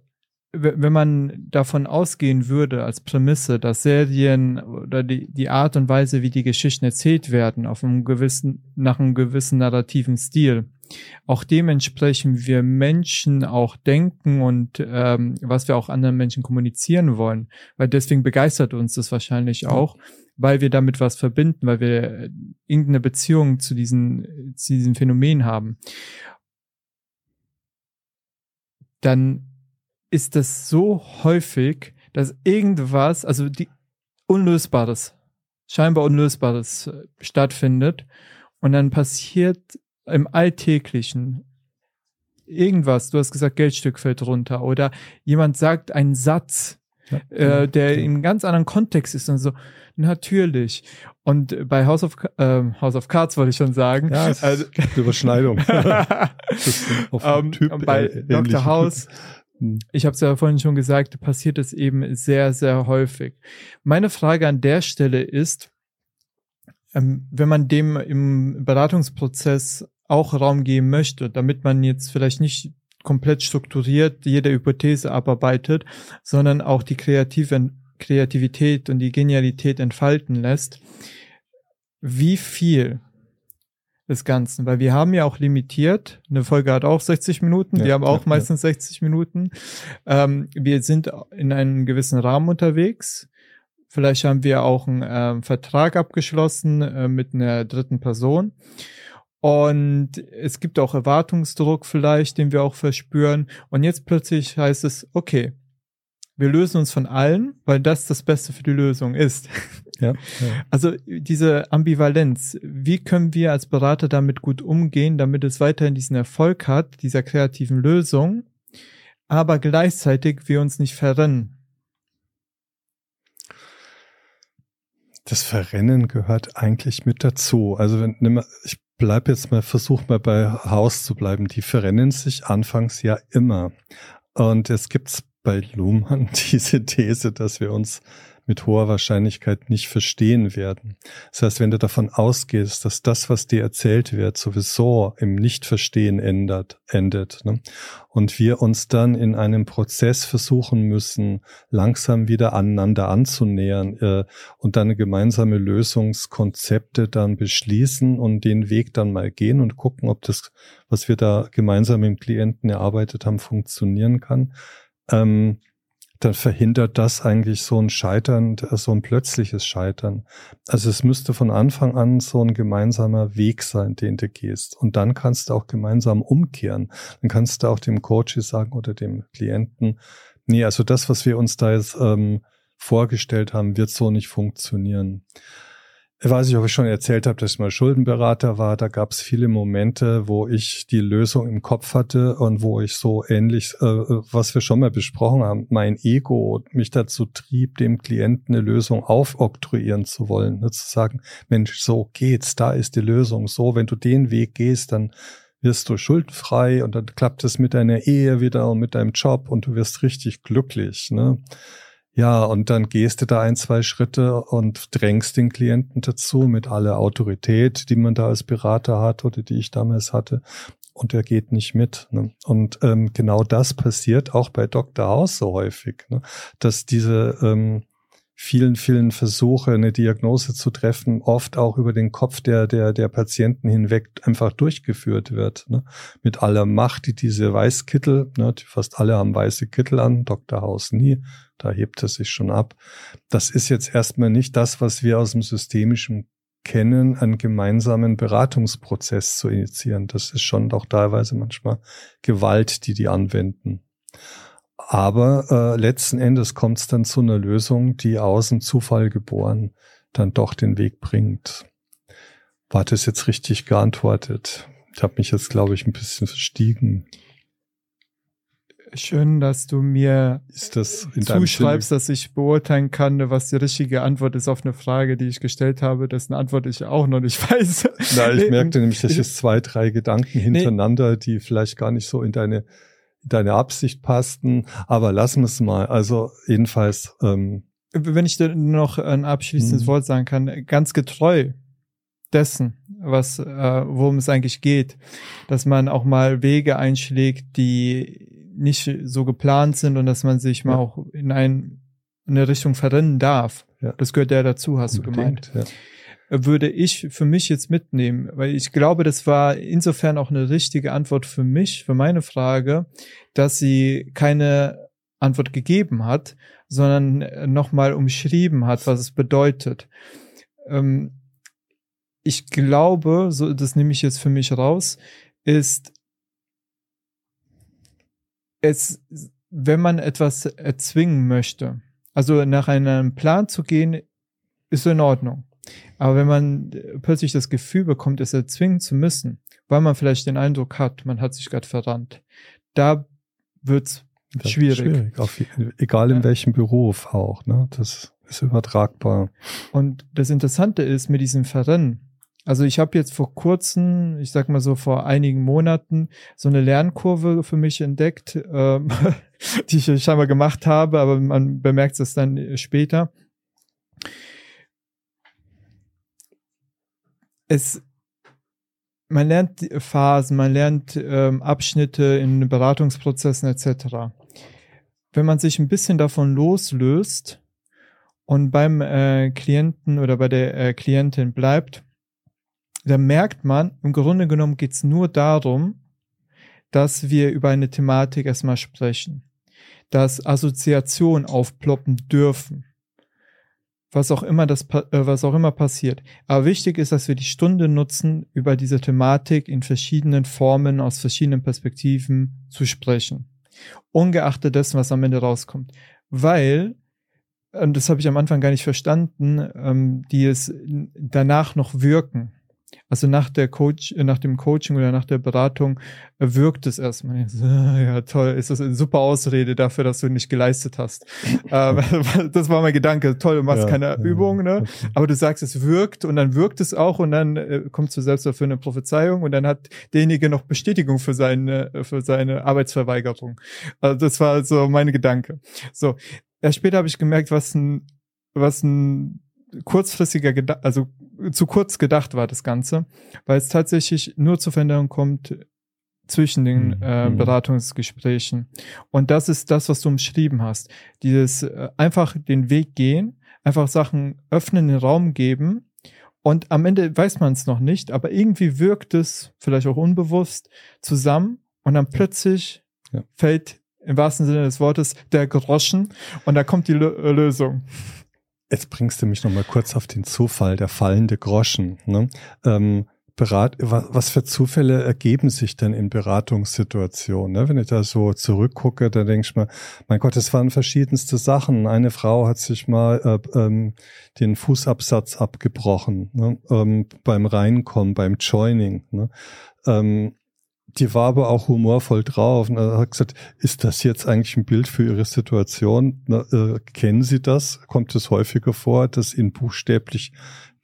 wenn man davon ausgehen würde als Prämisse, dass Serien oder die, die Art und Weise, wie die Geschichten erzählt werden, auf einem gewissen, nach einem gewissen narrativen Stil, auch dementsprechend wir Menschen auch denken und ähm, was wir auch anderen Menschen kommunizieren wollen, weil deswegen begeistert uns das wahrscheinlich auch, weil wir damit was verbinden, weil wir irgendeine Beziehung zu diesen, zu diesem Phänomen haben. Dann ist das so häufig, dass irgendwas, also die Unlösbares, scheinbar Unlösbares äh, stattfindet und dann passiert im Alltäglichen irgendwas, du hast gesagt, Geldstück fällt runter oder jemand sagt einen Satz, Ja. äh, der in einem ganz anderen Kontext ist und so, natürlich. Und bei House of, äh, House of Cards wollte ich schon sagen. Ja, also, Überschneidung. Das ist auf ähm, Typ, bei Dr. House. Ich habe es ja vorhin schon gesagt, passiert es eben sehr, sehr häufig. Meine Frage an der Stelle ist, ähm, wenn man dem im Beratungsprozess auch Raum geben möchte, damit man jetzt vielleicht nicht komplett strukturiert jede Hypothese abarbeitet, sondern auch die kreative Kreativität und die Genialität entfalten lässt, wie viel des Ganzen, weil wir haben ja auch limitiert, eine Folge hat auch 60 Minuten, Ja, wir haben auch ja, meistens 60 Minuten. Ähm, wir sind in einem gewissen Rahmen unterwegs. Vielleicht haben wir auch einen ähm, Vertrag abgeschlossen äh, mit einer dritten Person. Und es gibt auch Erwartungsdruck vielleicht, den wir auch verspüren. Und jetzt plötzlich heißt es, okay, wir lösen uns von allen, weil das das Beste für die Lösung ist. Ja, ja. Also diese Ambivalenz, wie können wir als Berater damit gut umgehen, damit es weiterhin diesen Erfolg hat, dieser kreativen Lösung, aber gleichzeitig wir uns nicht verrennen? Das Verrennen gehört eigentlich mit dazu. Also wenn nimm ich bleib jetzt mal, versuch mal bei Haus zu bleiben. Die verrennen sich anfangs ja immer. Und es gibt bei Luhmann diese These, dass wir uns mit hoher Wahrscheinlichkeit nicht verstehen werden. Das heißt, wenn du davon ausgehst, dass das, was dir erzählt wird, sowieso im Nichtverstehen ändert, endet, ne? und wir uns dann in einem Prozess versuchen müssen, langsam wieder aneinander anzunähern äh, und dann gemeinsame Lösungskonzepte dann beschließen und den Weg dann mal gehen und gucken, ob das, was wir da gemeinsam mit dem Klienten erarbeitet haben, funktionieren kann. Ähm, dann verhindert das eigentlich so ein Scheitern, so ein plötzliches Scheitern. Also es müsste von Anfang an so ein gemeinsamer Weg sein, den du gehst. Und dann kannst du auch gemeinsam umkehren. Dann kannst du auch dem Coach sagen oder dem Klienten, nee, also das, was wir uns da jetzt ähm, vorgestellt haben, wird so nicht funktionieren. Ich weiß nicht, ob ich schon erzählt habe, dass ich mal Schuldenberater war. Da gab es viele Momente, wo ich die Lösung im Kopf hatte und wo ich so ähnlich, äh, was wir schon mal besprochen haben, mein Ego mich dazu trieb, dem Klienten eine Lösung aufoktroyieren zu wollen. Ne? Zu sagen, Mensch, so geht's, da ist die Lösung. So, wenn du den Weg gehst, dann wirst du schuldenfrei und dann klappt es mit deiner Ehe wieder und mit deinem Job und du wirst richtig glücklich. Ne? Ja, und dann gehst du da ein, zwei Schritte und drängst den Klienten dazu mit aller Autorität, die man da als Berater hat oder die ich damals hatte. Und er geht nicht mit. Ne? Und ähm, genau das passiert auch bei Dr. House so häufig, ne? dass diese ähm, vielen, vielen Versuche, eine Diagnose zu treffen, oft auch über den Kopf der, der, der Patienten hinweg einfach durchgeführt wird. Ne? Mit aller Macht, die diese Weißkittel, ne, fast alle haben weiße Kittel an, Dr. House nie, da hebt es sich schon ab. Das ist jetzt erstmal nicht das, was wir aus dem Systemischen kennen, einen gemeinsamen Beratungsprozess zu initiieren. Das ist schon doch teilweise manchmal Gewalt, die die anwenden. Aber äh, letzten Endes kommt es dann zu einer Lösung, die aus dem Zufall geboren dann doch den Weg bringt. War das jetzt richtig geantwortet? Ich habe mich jetzt, glaube ich, ein bisschen verstiegen. Schön, dass du mir das zuschreibst, dass ich beurteilen kann, was die richtige Antwort ist auf eine Frage, die ich gestellt habe, dessen Antwort ich auch noch nicht weiß. Na, ich merkte nämlich, dass jetzt zwei, drei Gedanken hintereinander, nee. die vielleicht gar nicht so in deine, in deine Absicht passten, aber lassen wir es mal. Also jedenfalls. Ähm, Wenn ich dir noch ein abschließendes mhm. Wort sagen kann, ganz getreu dessen, was, äh, worum es eigentlich geht, dass man auch mal Wege einschlägt, die nicht so geplant sind und dass man sich mal ja. auch in, ein, in eine Richtung verrennen darf. Ja. Das gehört ja dazu, hast Unbedingt, du gemeint. Ja. Würde ich für mich jetzt mitnehmen, weil ich glaube, das war insofern auch eine richtige Antwort für mich, für meine Frage, dass sie keine Antwort gegeben hat, sondern nochmal umschrieben hat, was es bedeutet. Ähm, ich glaube, so, das nehme ich jetzt für mich raus, ist, es, wenn man etwas erzwingen möchte, also nach einem Plan zu gehen, ist in Ordnung. Aber wenn man plötzlich das Gefühl bekommt, es erzwingen zu müssen, weil man vielleicht den Eindruck hat, man hat sich gerade verrannt, da wird's das schwierig. schwierig. Auf, egal in ja. welchem Beruf auch, ne? Das ist übertragbar. Und das Interessante ist mit diesem Verrennen, also ich habe jetzt vor kurzem, ich sag mal so vor einigen Monaten, so eine Lernkurve für mich entdeckt, ähm, die ich scheinbar gemacht habe, aber man bemerkt es dann später. Es, man lernt Phasen, man lernt ähm, Abschnitte in Beratungsprozessen etc. Wenn man sich ein bisschen davon loslöst und beim äh, Klienten oder bei der äh, Klientin bleibt, da merkt man, im Grunde genommen geht es nur darum, dass wir über eine Thematik erstmal sprechen, dass Assoziationen aufploppen dürfen. Was auch immer das, äh, was auch immer passiert. Aber wichtig ist, dass wir die Stunde nutzen, über diese Thematik in verschiedenen Formen, aus verschiedenen Perspektiven zu sprechen. Ungeachtet dessen, was am Ende rauskommt. Weil, und das habe ich am Anfang gar nicht verstanden, ähm, die es danach noch wirken Also nach der Coach, nach dem Coaching oder nach der Beratung wirkt es erstmal. Ja, toll, ist das eine super Ausrede dafür, dass du nicht geleistet hast. Ähm, das war mein Gedanke. Toll, du machst ja, keine ja, Übung, ne? Okay. Aber du sagst, es wirkt und dann wirkt es auch und dann äh, kommst du selbst dafür eine Prophezeiung und dann hat derjenige noch Bestätigung für seine, für seine Arbeitsverweigerung. Also das war so meine Gedanke. So. Ja, später habe ich gemerkt, was ein, was ein kurzfristiger, Geda also zu kurz gedacht war das Ganze, weil es tatsächlich nur zur Veränderung kommt zwischen den mhm. äh, mhm. Beratungsgesprächen. Und das ist das, was du umschrieben hast. Dieses äh, einfach den Weg gehen, einfach Sachen öffnen, den Raum geben. Und am Ende weiß man es noch nicht, aber irgendwie wirkt es, vielleicht auch unbewusst, zusammen und dann plötzlich ja. fällt im wahrsten Sinne des Wortes der Groschen und da kommt die L Lösung. Jetzt bringst du mich nochmal kurz auf den Zufall, der fallende Groschen. Ne? Ähm, Berat, was für Zufälle ergeben sich denn in Beratungssituationen? Ne? Wenn ich da so zurückgucke, da denke ich mir, mein Gott, es waren verschiedenste Sachen. Eine Frau hat sich mal äh, ähm, den Fußabsatz abgebrochen ne? ähm, beim Reinkommen, beim Joining. Ne? Ähm, die war aber auch humorvoll drauf und hat gesagt, ist das jetzt eigentlich ein Bild für Ihre Situation? Na, äh, kennen Sie das? Kommt es häufiger vor, dass Ihnen buchstäblich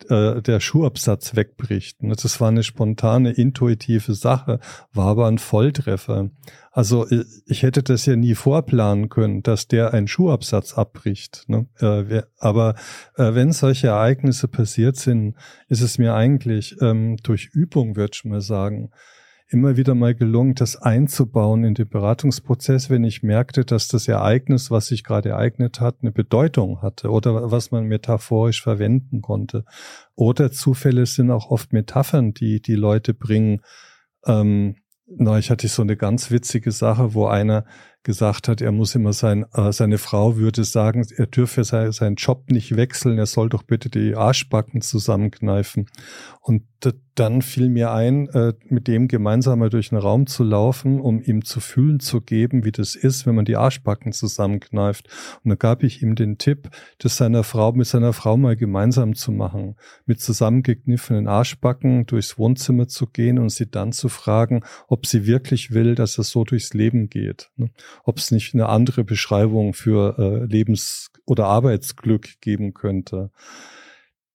äh, der Schuhabsatz wegbricht? Und das war eine spontane, intuitive Sache, war aber ein Volltreffer. Also äh, ich hätte das ja nie vorplanen können, dass der einen Schuhabsatz abbricht. Ne? Äh, aber äh, wenn solche Ereignisse passiert sind, ist es mir eigentlich ähm, durch Übung, würde ich mal sagen, immer wieder mal gelungen, das einzubauen in den Beratungsprozess, wenn ich merkte, dass das Ereignis, was sich gerade ereignet hat, eine Bedeutung hatte oder was man metaphorisch verwenden konnte. Oder Zufälle sind auch oft Metaphern, die die Leute bringen. Ähm, na, ich hatte so eine ganz witzige Sache, wo einer gesagt hat, er muss immer sein, äh, seine Frau würde sagen, er dürfe sein, seinen Job nicht wechseln, er soll doch bitte die Arschbacken zusammenkneifen. Und dann fiel mir ein, äh, mit dem gemeinsam mal durch den Raum zu laufen, um ihm zu fühlen zu geben, wie das ist, wenn man die Arschbacken zusammenkneift. Und da gab ich ihm den Tipp, das seiner Frau, mit seiner Frau mal gemeinsam zu machen, mit zusammengekniffenen Arschbacken durchs Wohnzimmer zu gehen und sie dann zu fragen, ob sie wirklich will, dass es so durchs Leben geht. Ne? Ob es nicht eine andere Beschreibung für äh, Lebens- oder Arbeitsglück geben könnte.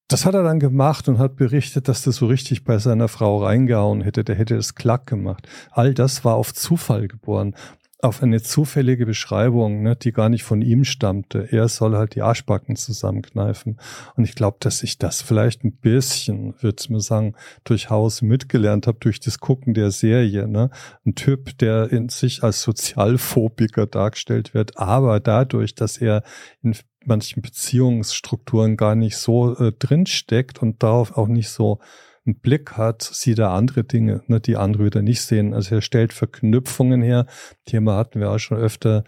Das hat er dann gemacht und hat berichtet, dass das so richtig bei seiner Frau reingehauen hätte. Der hätte es klack gemacht. All das war auf Zufall geboren. Auf eine zufällige Beschreibung, ne, die gar nicht von ihm stammte. Er soll halt die Arschbacken zusammenkneifen. Und ich glaube, dass ich das vielleicht ein bisschen, würde man sagen, durchaus mitgelernt habe durch das Gucken der Serie. Ne? Ein Typ, der in sich als Sozialphobiker dargestellt wird, aber dadurch, dass er in manchen Beziehungsstrukturen gar nicht so äh, drin steckt und darauf auch nicht so einen Blick hat, sieht er andere Dinge, ne, die andere wieder nicht sehen. Also er stellt Verknüpfungen her. Thema hatten wir auch schon öfter.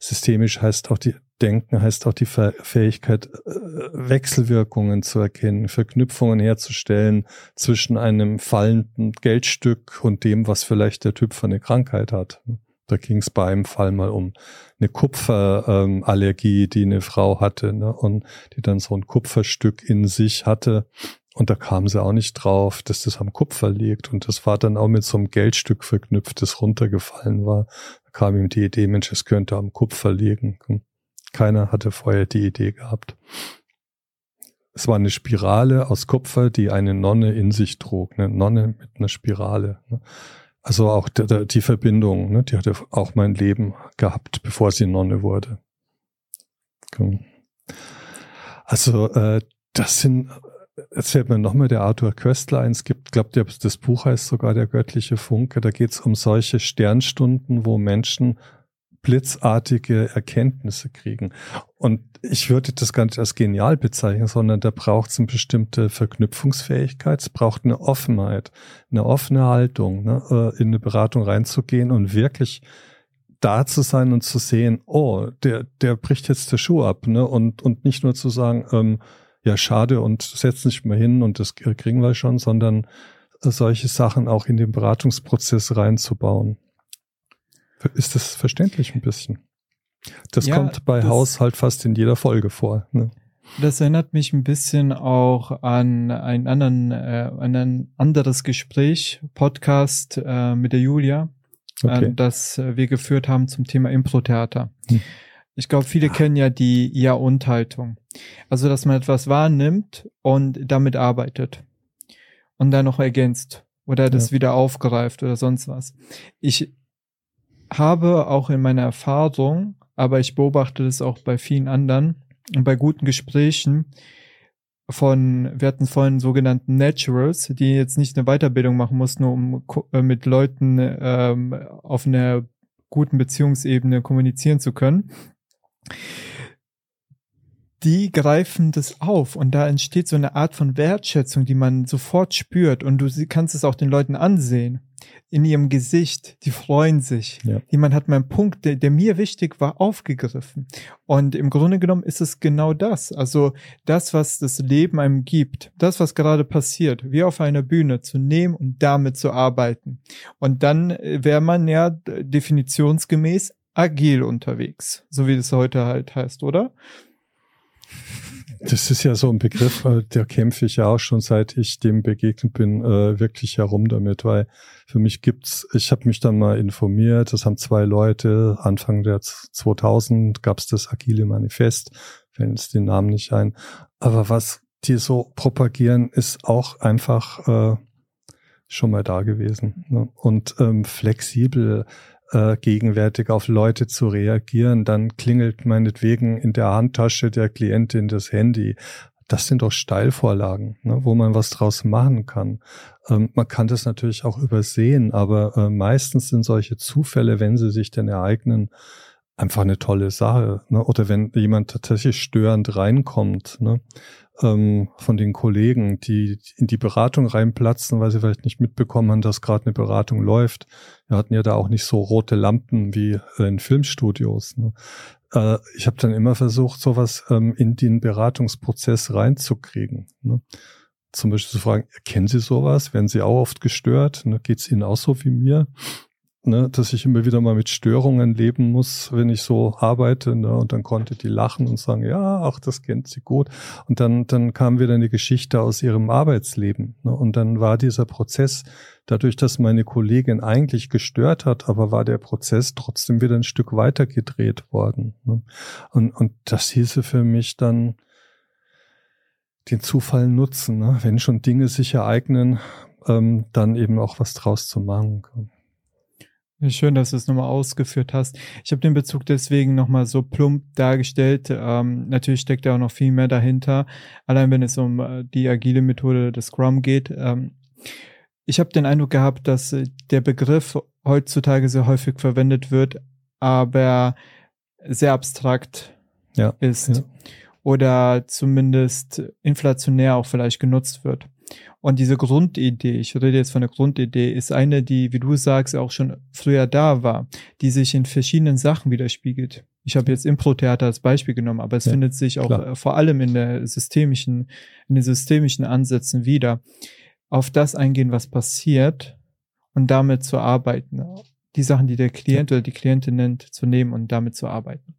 Systemisch heißt auch die Denken, heißt auch die Fähigkeit, äh, Wechselwirkungen zu erkennen, Verknüpfungen herzustellen zwischen einem fallenden Geldstück und dem, was vielleicht der Typ für eine Krankheit hat. Da ging es bei einem Fall mal um eine Kupferallergie, ähm, die eine Frau hatte ne? und die dann so ein Kupferstück in sich hatte. Und da kam sie auch nicht drauf, dass das am Kupfer liegt. Und das war dann auch mit so einem Geldstück verknüpft, das runtergefallen war. Da kam ihm die Idee, Mensch, es könnte am Kupfer liegen. Keiner hatte vorher die Idee gehabt. Es war eine Spirale aus Kupfer, die eine Nonne in sich trug. Eine Nonne mit einer Spirale. Ne? Also auch die, Verbindung, ne, die hatte auch mein Leben gehabt, bevor sie Nonne wurde. Also äh, das sind, jetzt fällt mir nochmal der Arthur Köstler ein. Es gibt, glaubt ihr, das Buch heißt sogar Der göttliche Funke. Da geht es um solche Sternstunden, wo Menschen blitzartige Erkenntnisse kriegen. Und ich würde das gar nicht als genial bezeichnen, sondern da braucht es eine bestimmte Verknüpfungsfähigkeit, es braucht eine Offenheit, eine offene Haltung, ne, äh, in eine Beratung reinzugehen und wirklich da zu sein und zu sehen, oh, der, der bricht jetzt der Schuh ab, ne? Und, und nicht nur zu sagen, ähm, ja, schade und setz nicht mehr hin und das kriegen wir schon, sondern solche Sachen auch in den Beratungsprozess reinzubauen. Ist das verständlich ein bisschen? Das ja, kommt bei das, Haus halt fast in jeder Folge vor. Ne? Das erinnert mich ein bisschen auch an einen anderen, äh, an ein anderes Gespräch, Podcast äh, mit der Julia, okay. äh, das wir geführt haben zum Thema Impro-Theater. Hm. Ich glaube, viele kennen ja die Ja-und-Haltung. Also, dass man etwas wahrnimmt und damit arbeitet und dann noch ergänzt oder das ja. wieder aufgreift oder sonst was. Ich habe auch in meiner Erfahrung, aber ich beobachte das auch bei vielen anderen und bei guten Gesprächen von, wir hatten vorhin sogenannten Naturals, die jetzt nicht eine Weiterbildung machen mussten, um äh, mit Leuten ähm, auf einer guten Beziehungsebene kommunizieren zu können die greifen das auf und da entsteht so eine Art von Wertschätzung, die man sofort spürt und du kannst es auch den Leuten ansehen. In ihrem Gesicht, die freuen sich. Ja. Jemand hat meinen Punkt, der, der mir wichtig war, aufgegriffen. Und im Grunde genommen ist es genau das. Also das, was das Leben einem gibt, das, was gerade passiert, wie auf einer Bühne zu nehmen und damit zu arbeiten. Und dann äh, wäre man ja definitionsgemäß agil unterwegs, so wie das heute halt heißt, oder? Das ist ja so ein Begriff, der kämpfe ich ja auch schon seit ich dem begegnet bin, äh, wirklich herum damit, weil für mich gibt's, ich habe mich dann mal informiert, das haben zwei Leute, Anfang der 2000 gab's das Agile Manifest, fällt es den Namen nicht ein, aber was die so propagieren, ist auch einfach äh, schon mal da gewesen. Ne? Und ähm, flexibel äh, gegenwärtig auf Leute zu reagieren, dann klingelt meinetwegen in der Handtasche der Klientin das Handy. Das sind doch Steilvorlagen, ne, wo man was draus machen kann. Ähm, man kann das natürlich auch übersehen, aber äh, meistens sind solche Zufälle, wenn sie sich denn ereignen, einfach eine tolle Sache. Ne? Oder wenn jemand tatsächlich störend reinkommt, ne? Ähm, von den Kollegen, die in die Beratung reinplatzen, weil sie vielleicht nicht mitbekommen haben, dass gerade eine Beratung läuft. Wir hatten ja da auch nicht so rote Lampen wie in Filmstudios. Ne? Äh, ich habe dann immer versucht, sowas ähm, in den Beratungsprozess reinzukriegen. Ne? Zum Beispiel zu fragen, kennen Sie sowas? Werden Sie auch oft gestört? Ne? Geht es Ihnen auch so wie mir? Ne, dass ich immer wieder mal mit Störungen leben muss, wenn ich so arbeite. Ne, und dann konnte die lachen und sagen, ja, ach, das kennt sie gut. Und dann, dann kam wieder eine Geschichte aus ihrem Arbeitsleben. Ne, und dann war dieser Prozess, dadurch, dass meine Kollegin eigentlich gestört hat, aber war der Prozess trotzdem wieder ein Stück weiter gedreht worden. Ne. Und, und das hieße für mich dann, den Zufall nutzen, ne? wenn schon Dinge sich ereignen, ähm, dann eben auch was draus zu machen. Schön, dass du es nochmal ausgeführt hast. Ich habe den Bezug deswegen nochmal so plump dargestellt. Ähm, natürlich steckt da auch noch viel mehr dahinter, allein wenn es um äh, die agile Methode des Scrum geht. Ähm, ich habe den Eindruck gehabt, dass äh, der Begriff heutzutage sehr häufig verwendet wird, aber sehr abstrakt ja, ist ja. oder zumindest inflationär auch vielleicht genutzt wird. Und diese Grundidee, ich rede jetzt von der Grundidee, ist eine, die, wie du sagst, auch schon früher da war, die sich in verschiedenen Sachen widerspiegelt. Ich habe jetzt Impro-Theater als Beispiel genommen, aber es ja, findet sich auch klar. vor allem in der systemischen, in den systemischen Ansätzen wieder. Auf das eingehen, was passiert und damit zu arbeiten. Die Sachen, die der Klient oder die Klientin nennt, zu nehmen und damit zu arbeiten.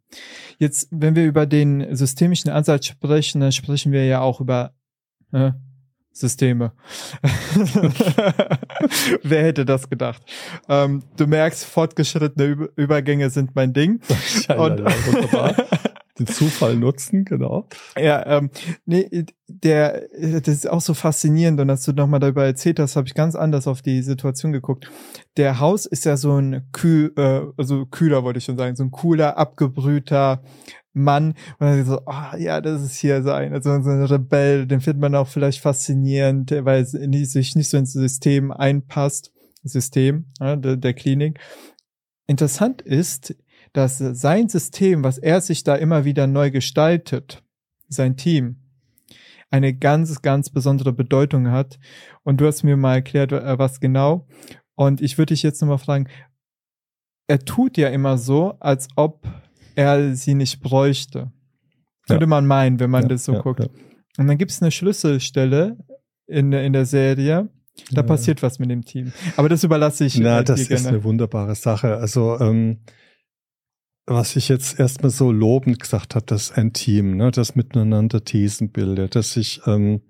Jetzt, wenn wir über den systemischen Ansatz sprechen, dann sprechen wir ja auch über äh, Systeme. Wer hätte das gedacht? Ähm, du merkst, fortgeschrittene Übergänge sind mein Ding. Ja, und wunderbar. Den Zufall nutzen, genau. Ja, ähm, nee, der, das ist auch so faszinierend und als du nochmal darüber erzählt hast, habe ich ganz anders auf die Situation geguckt. Der Haus ist ja so ein kühl, äh, also kühler wollte ich schon sagen, so ein cooler, abgebrühter, Mann. Und dann so, ah, oh, ja, das ist hier sein. Also so ein Rebell, den findet man auch vielleicht faszinierend, weil es sich nicht so ins System einpasst. System ja, der, der Klinik. Interessant ist, dass sein System, was er sich da immer wieder neu gestaltet, sein Team, eine ganz, ganz besondere Bedeutung hat. Und du hast mir mal erklärt, äh, was genau. Und ich würde dich jetzt nochmal fragen, er tut ja immer so, als ob er sie nicht bräuchte. Würde ja. man meinen, wenn man ja, das so ja, guckt. Und dann gibt es eine Schlüsselstelle in, in der Serie, da passiert was mit dem Team. Aber das überlasse ich. Na, das ist eine wunderbare Sache. Also ähm, was ich jetzt erstmal so lobend gesagt habe, das ein Team, ne, das miteinander Thesen bildet, dass sich ähm,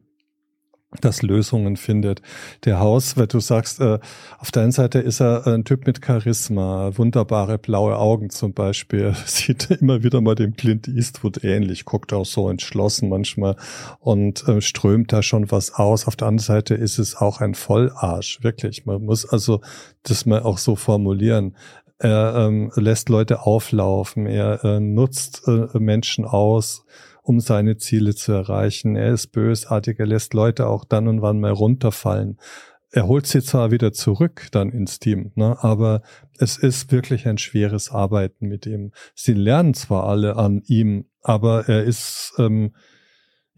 das Lösungen findet. Der Haus, weil du sagst, äh, auf der einen Seite ist er ein Typ mit Charisma, wunderbare blaue Augen zum Beispiel, sieht immer wieder mal dem Clint Eastwood ähnlich, guckt auch so entschlossen manchmal und äh, strömt da schon was aus. Auf der anderen Seite ist es auch ein Vollarsch, wirklich. Man muss also das mal auch so formulieren. Er ähm, lässt Leute auflaufen, er äh, nutzt äh, Menschen aus, um seine Ziele zu erreichen. Er ist bösartig, er lässt Leute auch dann und wann mal runterfallen. Er holt sie zwar wieder zurück dann ins Team, ne, aber es ist wirklich ein schweres Arbeiten mit ihm. Sie lernen zwar alle an ihm, aber er ist ähm,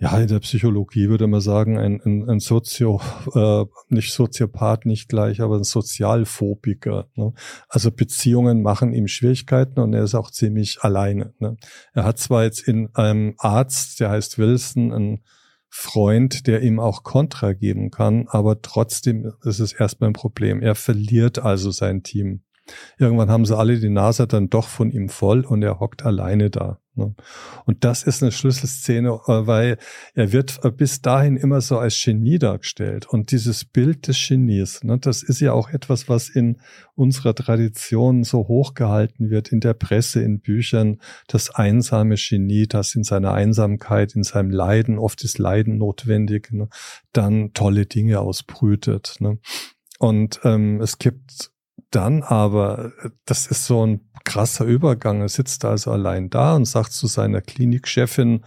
ja, in der Psychologie würde man sagen, ein, ein, ein Sozio, äh, nicht Soziopath, nicht gleich, aber ein Sozialphobiker. Ne? Also Beziehungen machen ihm Schwierigkeiten und er ist auch ziemlich alleine. Ne? Er hat zwar jetzt in einem Arzt, der heißt Wilson, einen Freund, der ihm auch Kontra geben kann, aber trotzdem ist es erstmal ein Problem. Er verliert also sein Team. Irgendwann haben sie alle die Nase dann doch von ihm voll und er hockt alleine da. Ne? Und das ist eine Schlüsselszene, äh, weil er wird äh, bis dahin immer so als Genie dargestellt. Und dieses Bild des Genies, ne, das ist ja auch etwas, was in unserer Tradition so hochgehalten wird, in der Presse, in Büchern, das einsame Genie, das in seiner Einsamkeit, in seinem Leiden, oft ist Leiden notwendig, ne, dann tolle Dinge ausbrütet. Und ähm, es gibt dann aber, das ist so ein krasser Übergang. Er sitzt also allein da und sagt zu seiner Klinikchefin,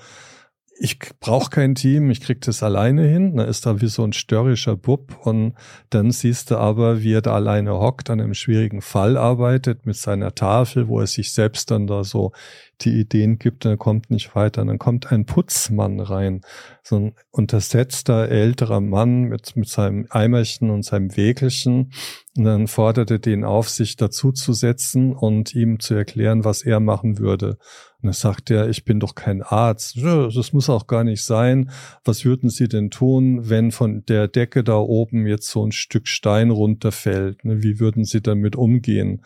ich brauche kein Team, ich krieg das alleine hin. Da ist da wie so ein störrischer Bub und dann siehst du aber, wie er da alleine hockt, an einem schwierigen Fall arbeitet mit seiner Tafel, wo er sich selbst dann da so die Ideen gibt, dann kommt nicht weiter. Dann kommt ein Putzmann rein, so ein untersetzter älterer Mann mit, mit seinem Eimerchen und seinem Wägelchen. Und dann fordert er den auf, sich dazuzusetzen und ihm zu erklären, was er machen würde. Und dann sagt er, ich bin doch kein Arzt. Das muss auch gar nicht sein. Was würden Sie denn tun, wenn von der Decke da oben jetzt so ein Stück Stein runterfällt? Wie würden Sie damit umgehen?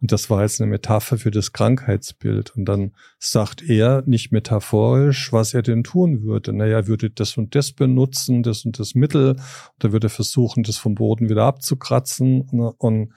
Und das war jetzt eine Metapher für das Krankheitsbild. Und dann sagt er nicht metaphorisch, was er denn tun würde. Naja, er würde das und das benutzen, das und das Mittel. Und er würde versuchen, das vom Boden wieder abzukratzen. Und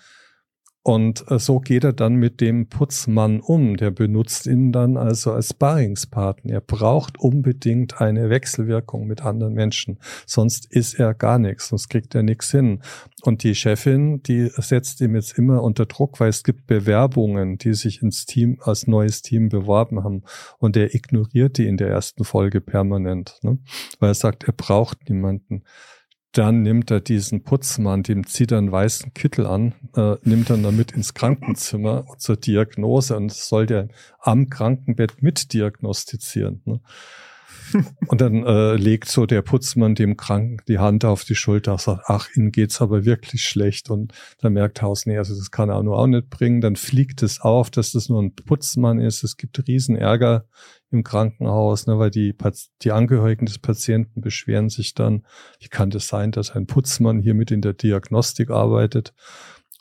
und äh, so geht er dann mit dem Putzmann um. Der benutzt ihn dann also als Sparringspartner. Er braucht unbedingt eine Wechselwirkung mit anderen Menschen. Sonst ist er gar nichts, sonst kriegt er nichts hin. Und die Chefin, die setzt ihm jetzt immer unter Druck, weil es gibt Bewerbungen, die sich ins Team, als neues Team beworben haben. Und er ignoriert die in der ersten Folge permanent, ne? weil er sagt, er braucht niemanden dann nimmt er diesen Putzmann, dem zieht er einen weißen Kittel an, äh, nimmt er damit ins Krankenzimmer zur Diagnose und soll der am Krankenbett mitdiagnostizieren. Ne? Und dann äh, legt so der Putzmann dem Kranken die Hand auf die Schulter und sagt, ach, Ihnen geht's aber wirklich schlecht. Und dann merkt Haus, nee, also das kann er nur auch nicht bringen. Dann fliegt es auf, dass das nur ein Putzmann ist. Es gibt riesen Ärger im Krankenhaus, ne, weil die, die Angehörigen des Patienten beschweren sich dann, wie kann das sein, dass ein Putzmann hier mit in der Diagnostik arbeitet?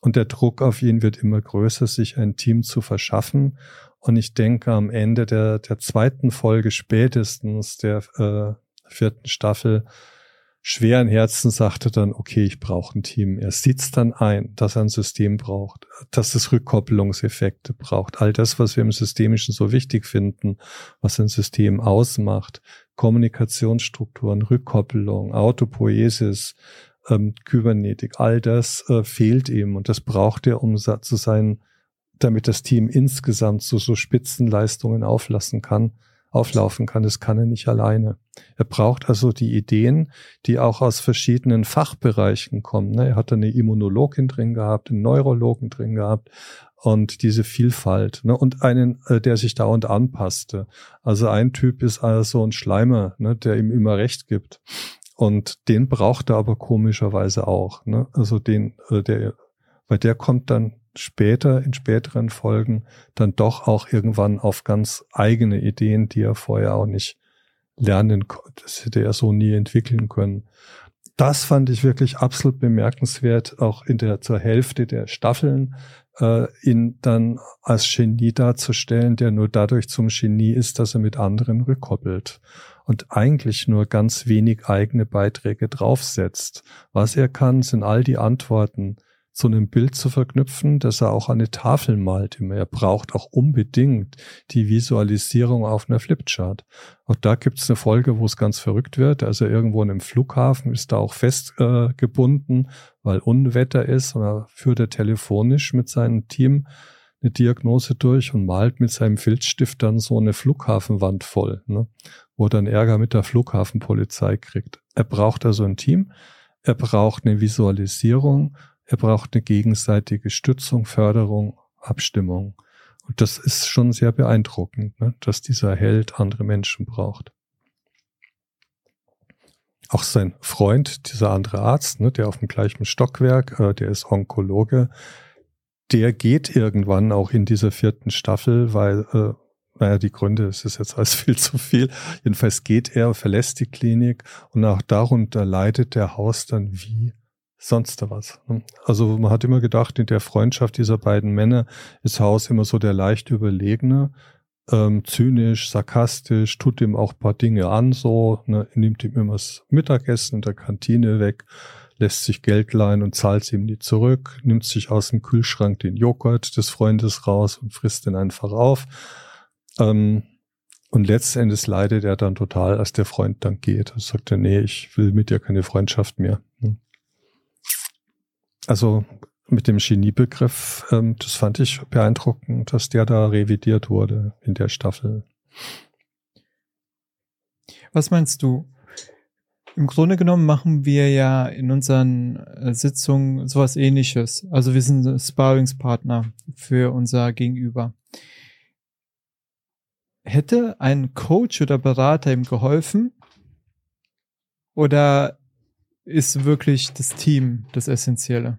Und der Druck auf ihn wird immer größer, sich ein Team zu verschaffen. Und ich denke, am Ende der, der zweiten Folge spätestens der äh, vierten Staffel schweren Herzen sagte dann, okay, ich brauche ein Team. Er sieht es dann ein, dass er ein System braucht, dass es Rückkopplungseffekte braucht. All das, was wir im Systemischen so wichtig finden, was ein System ausmacht. Kommunikationsstrukturen, Rückkopplung, Autopoiesis, ähm, Kybernetik, all das äh, fehlt ihm und das braucht er, um zu sein, damit das Team insgesamt so, so Spitzenleistungen auflassen kann auflaufen kann. Das kann er nicht alleine. Er braucht also die Ideen, die auch aus verschiedenen Fachbereichen kommen. Ne? Er hat eine Immunologin drin gehabt, einen Neurologen drin gehabt und diese Vielfalt ne? und einen, äh, der sich dauernd anpasste. Also ein Typ ist also ein Schleimer, ne? der ihm immer recht gibt. Und den braucht er aber komischerweise auch. Also den, äh, der, weil der kommt dann später, in späteren Folgen, dann doch auch irgendwann auf ganz eigene Ideen, die er vorher auch nicht lernen konnte. Das hätte er so nie entwickeln können. Das fand ich wirklich absolut bemerkenswert, auch in der, zur Hälfte der Staffeln, äh, ihn dann als Genie darzustellen, der nur dadurch zum Genie ist, dass er mit anderen rückkoppelt und eigentlich nur ganz wenig eigene Beiträge draufsetzt. Was er kann, sind all die Antworten zu einem Bild zu verknüpfen, dass er auch eine Tafel malt. Er braucht auch unbedingt die Visualisierung auf einer Flipchart. Auch da gibt es eine Folge, wo es ganz verrückt wird. Also irgendwo in einem Flughafen ist da auch festgebunden, äh, weil Unwetter ist. Und da führt er telefonisch mit seinem Team eine Diagnose durch und malt mit seinem Filzstift dann so eine Flughafenwand voll, ne? wo er dann Ärger mit der Flughafenpolizei kriegt. Er braucht also ein Team, er braucht eine Visualisierung, er braucht eine gegenseitige Stützung, Förderung, Abstimmung. Und das ist schon sehr beeindruckend, ne? dass dieser Held andere Menschen braucht. Auch sein Freund, dieser andere Arzt, ne, der auf dem gleichen Stockwerk, äh, der ist Onkologe, der geht irgendwann auch in dieser vierten Staffel, weil, äh, naja, die Gründe, es ist jetzt alles viel zu viel. Jedenfalls geht er, verlässt die Klinik und auch darunter leidet der Haus dann wie sonst was. Also man hat immer gedacht, in der Freundschaft dieser beiden Männer ist Haus immer so der leicht überlegene, ähm, zynisch, sarkastisch, tut ihm auch paar Dinge an, so, ne, nimmt ihm immer das Mittagessen in der Kantine weg lässt sich Geld leihen und zahlt ihm nie zurück, nimmt sich aus dem Kühlschrank den Joghurt des Freundes raus und frisst den einfach auf. Ähm, und letztendlich leidet er dann total, als der Freund dann geht. Und sagt er, nee, ich will mit dir keine Freundschaft mehr. Hm. Also mit dem Geniebegriff, ähm, das fand ich beeindruckend, dass der da revidiert wurde in der Staffel. Was meinst du? Im Grunde genommen machen wir ja in unseren äh, Sitzungen sowas ähnliches. Also wir sind Sparringspartner für unser Gegenüber. Hätte ein Coach oder Berater ihm geholfen? Oder ist wirklich das Team das Essentielle?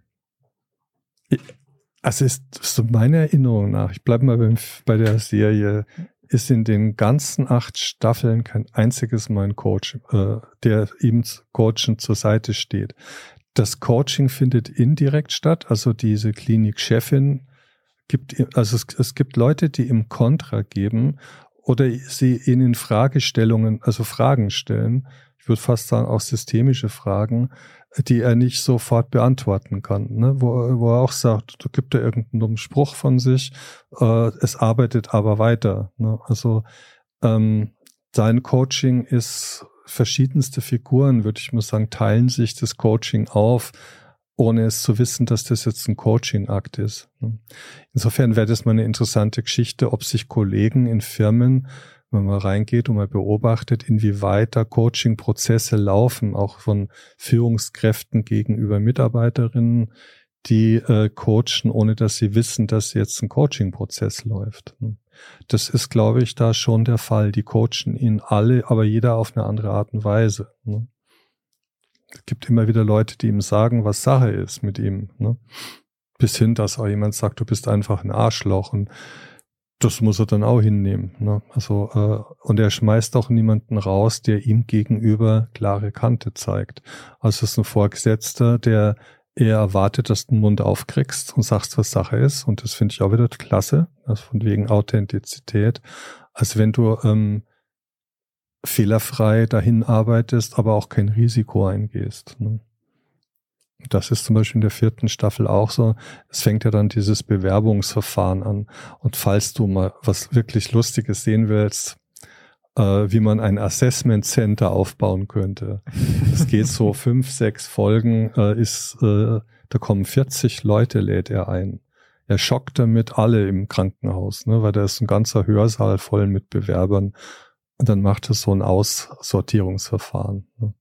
Also ist so meine Erinnerung nach, ich bleibe mal beim, bei der Serie, ist in den ganzen acht Staffeln kein einziges Mal ein Coach, äh, der ihm Coaching zur Seite steht. Das Coaching findet indirekt statt, also diese Klinikchefin gibt, also es, es gibt Leute, die im Kontra geben oder sie ihnen Fragestellungen, also Fragen stellen, ich würde fast sagen auch systemische Fragen, die er nicht sofort beantworten kann. Ne? Wo, wo er auch sagt, da gibt er irgendeinen Spruch von sich, äh, es arbeitet aber weiter. Ne? Also ähm, sein Coaching ist verschiedenste Figuren, würde ich mal sagen, teilen sich das Coaching auf, ohne es zu wissen, dass das jetzt ein Coaching-Akt ist. Ne? Insofern wäre das mal eine interessante Geschichte, ob sich Kollegen in Firmen wenn man reingeht und man beobachtet, inwieweit da Coaching-Prozesse laufen, auch von Führungskräften gegenüber Mitarbeiterinnen, die äh, coachen, ohne dass sie wissen, dass jetzt ein Coaching-Prozess läuft. Das ist, glaube ich, da schon der Fall. Die coachen ihn alle, aber jeder auf eine andere Art und Weise. Ne? Es gibt immer wieder Leute, die ihm sagen, was Sache ist mit ihm. Ne? Bis hin, dass auch jemand sagt, du bist einfach ein Arschloch. Und das muss er dann auch hinnehmen. Ne? Also äh, und er schmeißt auch niemanden raus, der ihm gegenüber klare Kante zeigt. Also es ist ein Vorgesetzter, der eher erwartet, dass du den Mund aufkriegst und sagst, was Sache ist. Und das finde ich auch wieder klasse, also von wegen Authentizität. Als wenn du ähm, fehlerfrei dahin arbeitest, aber auch kein Risiko eingehst. Ne? Das ist zum Beispiel in der vierten Staffel auch so. Es fängt ja dann dieses Bewerbungsverfahren an. Und falls du mal was wirklich Lustiges sehen willst, äh, wie man ein Assessment Center aufbauen könnte. Es geht so fünf, sechs Folgen, äh, ist, äh, da kommen 40 Leute, lädt er ein. Er schockt damit alle im Krankenhaus, ne, weil da ist ein ganzer Hörsaal voll mit Bewerbern. Und dann macht er so ein Aussortierungsverfahren. Ne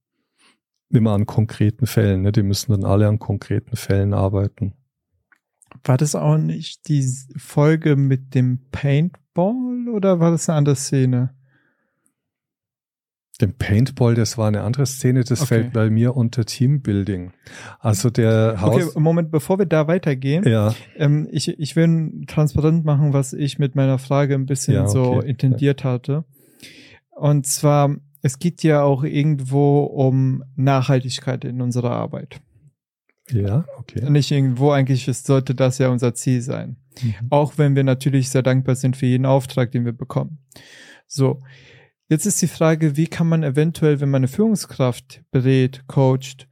immer an konkreten Fällen. Ne? Die müssen dann alle an konkreten Fällen arbeiten. War das auch nicht die Folge mit dem Paintball oder war das eine andere Szene? Dem Paintball, das war eine andere Szene, das okay. fällt bei mir unter Teambuilding. Also der Haus. Okay, Moment, bevor wir da weitergehen, ja. ähm, ich, ich will transparent machen, was ich mit meiner Frage ein bisschen ja, okay. so intendiert ja. hatte. Und zwar, es geht ja auch irgendwo um Nachhaltigkeit in unserer Arbeit. Ja, okay. Nicht irgendwo eigentlich sollte das ja unser Ziel sein. Mhm. Auch wenn wir natürlich sehr dankbar sind für jeden Auftrag, den wir bekommen. So. Jetzt ist die Frage, wie kann man eventuell, wenn man eine Führungskraft berät, coacht,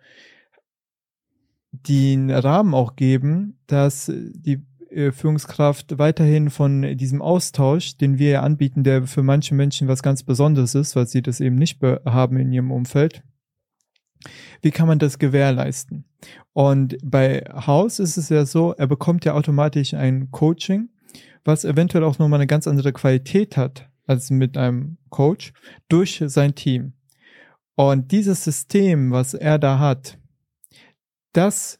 den Rahmen auch geben, dass die Führungskraft weiterhin von diesem Austausch, den wir anbieten, der für manche Menschen was ganz Besonderes ist, weil sie das eben nicht haben in ihrem Umfeld. Wie kann man das gewährleisten? Und bei Haus ist es ja so, er bekommt ja automatisch ein Coaching, was eventuell auch nochmal eine ganz andere Qualität hat als mit einem Coach durch sein Team. Und dieses System, was er da hat, das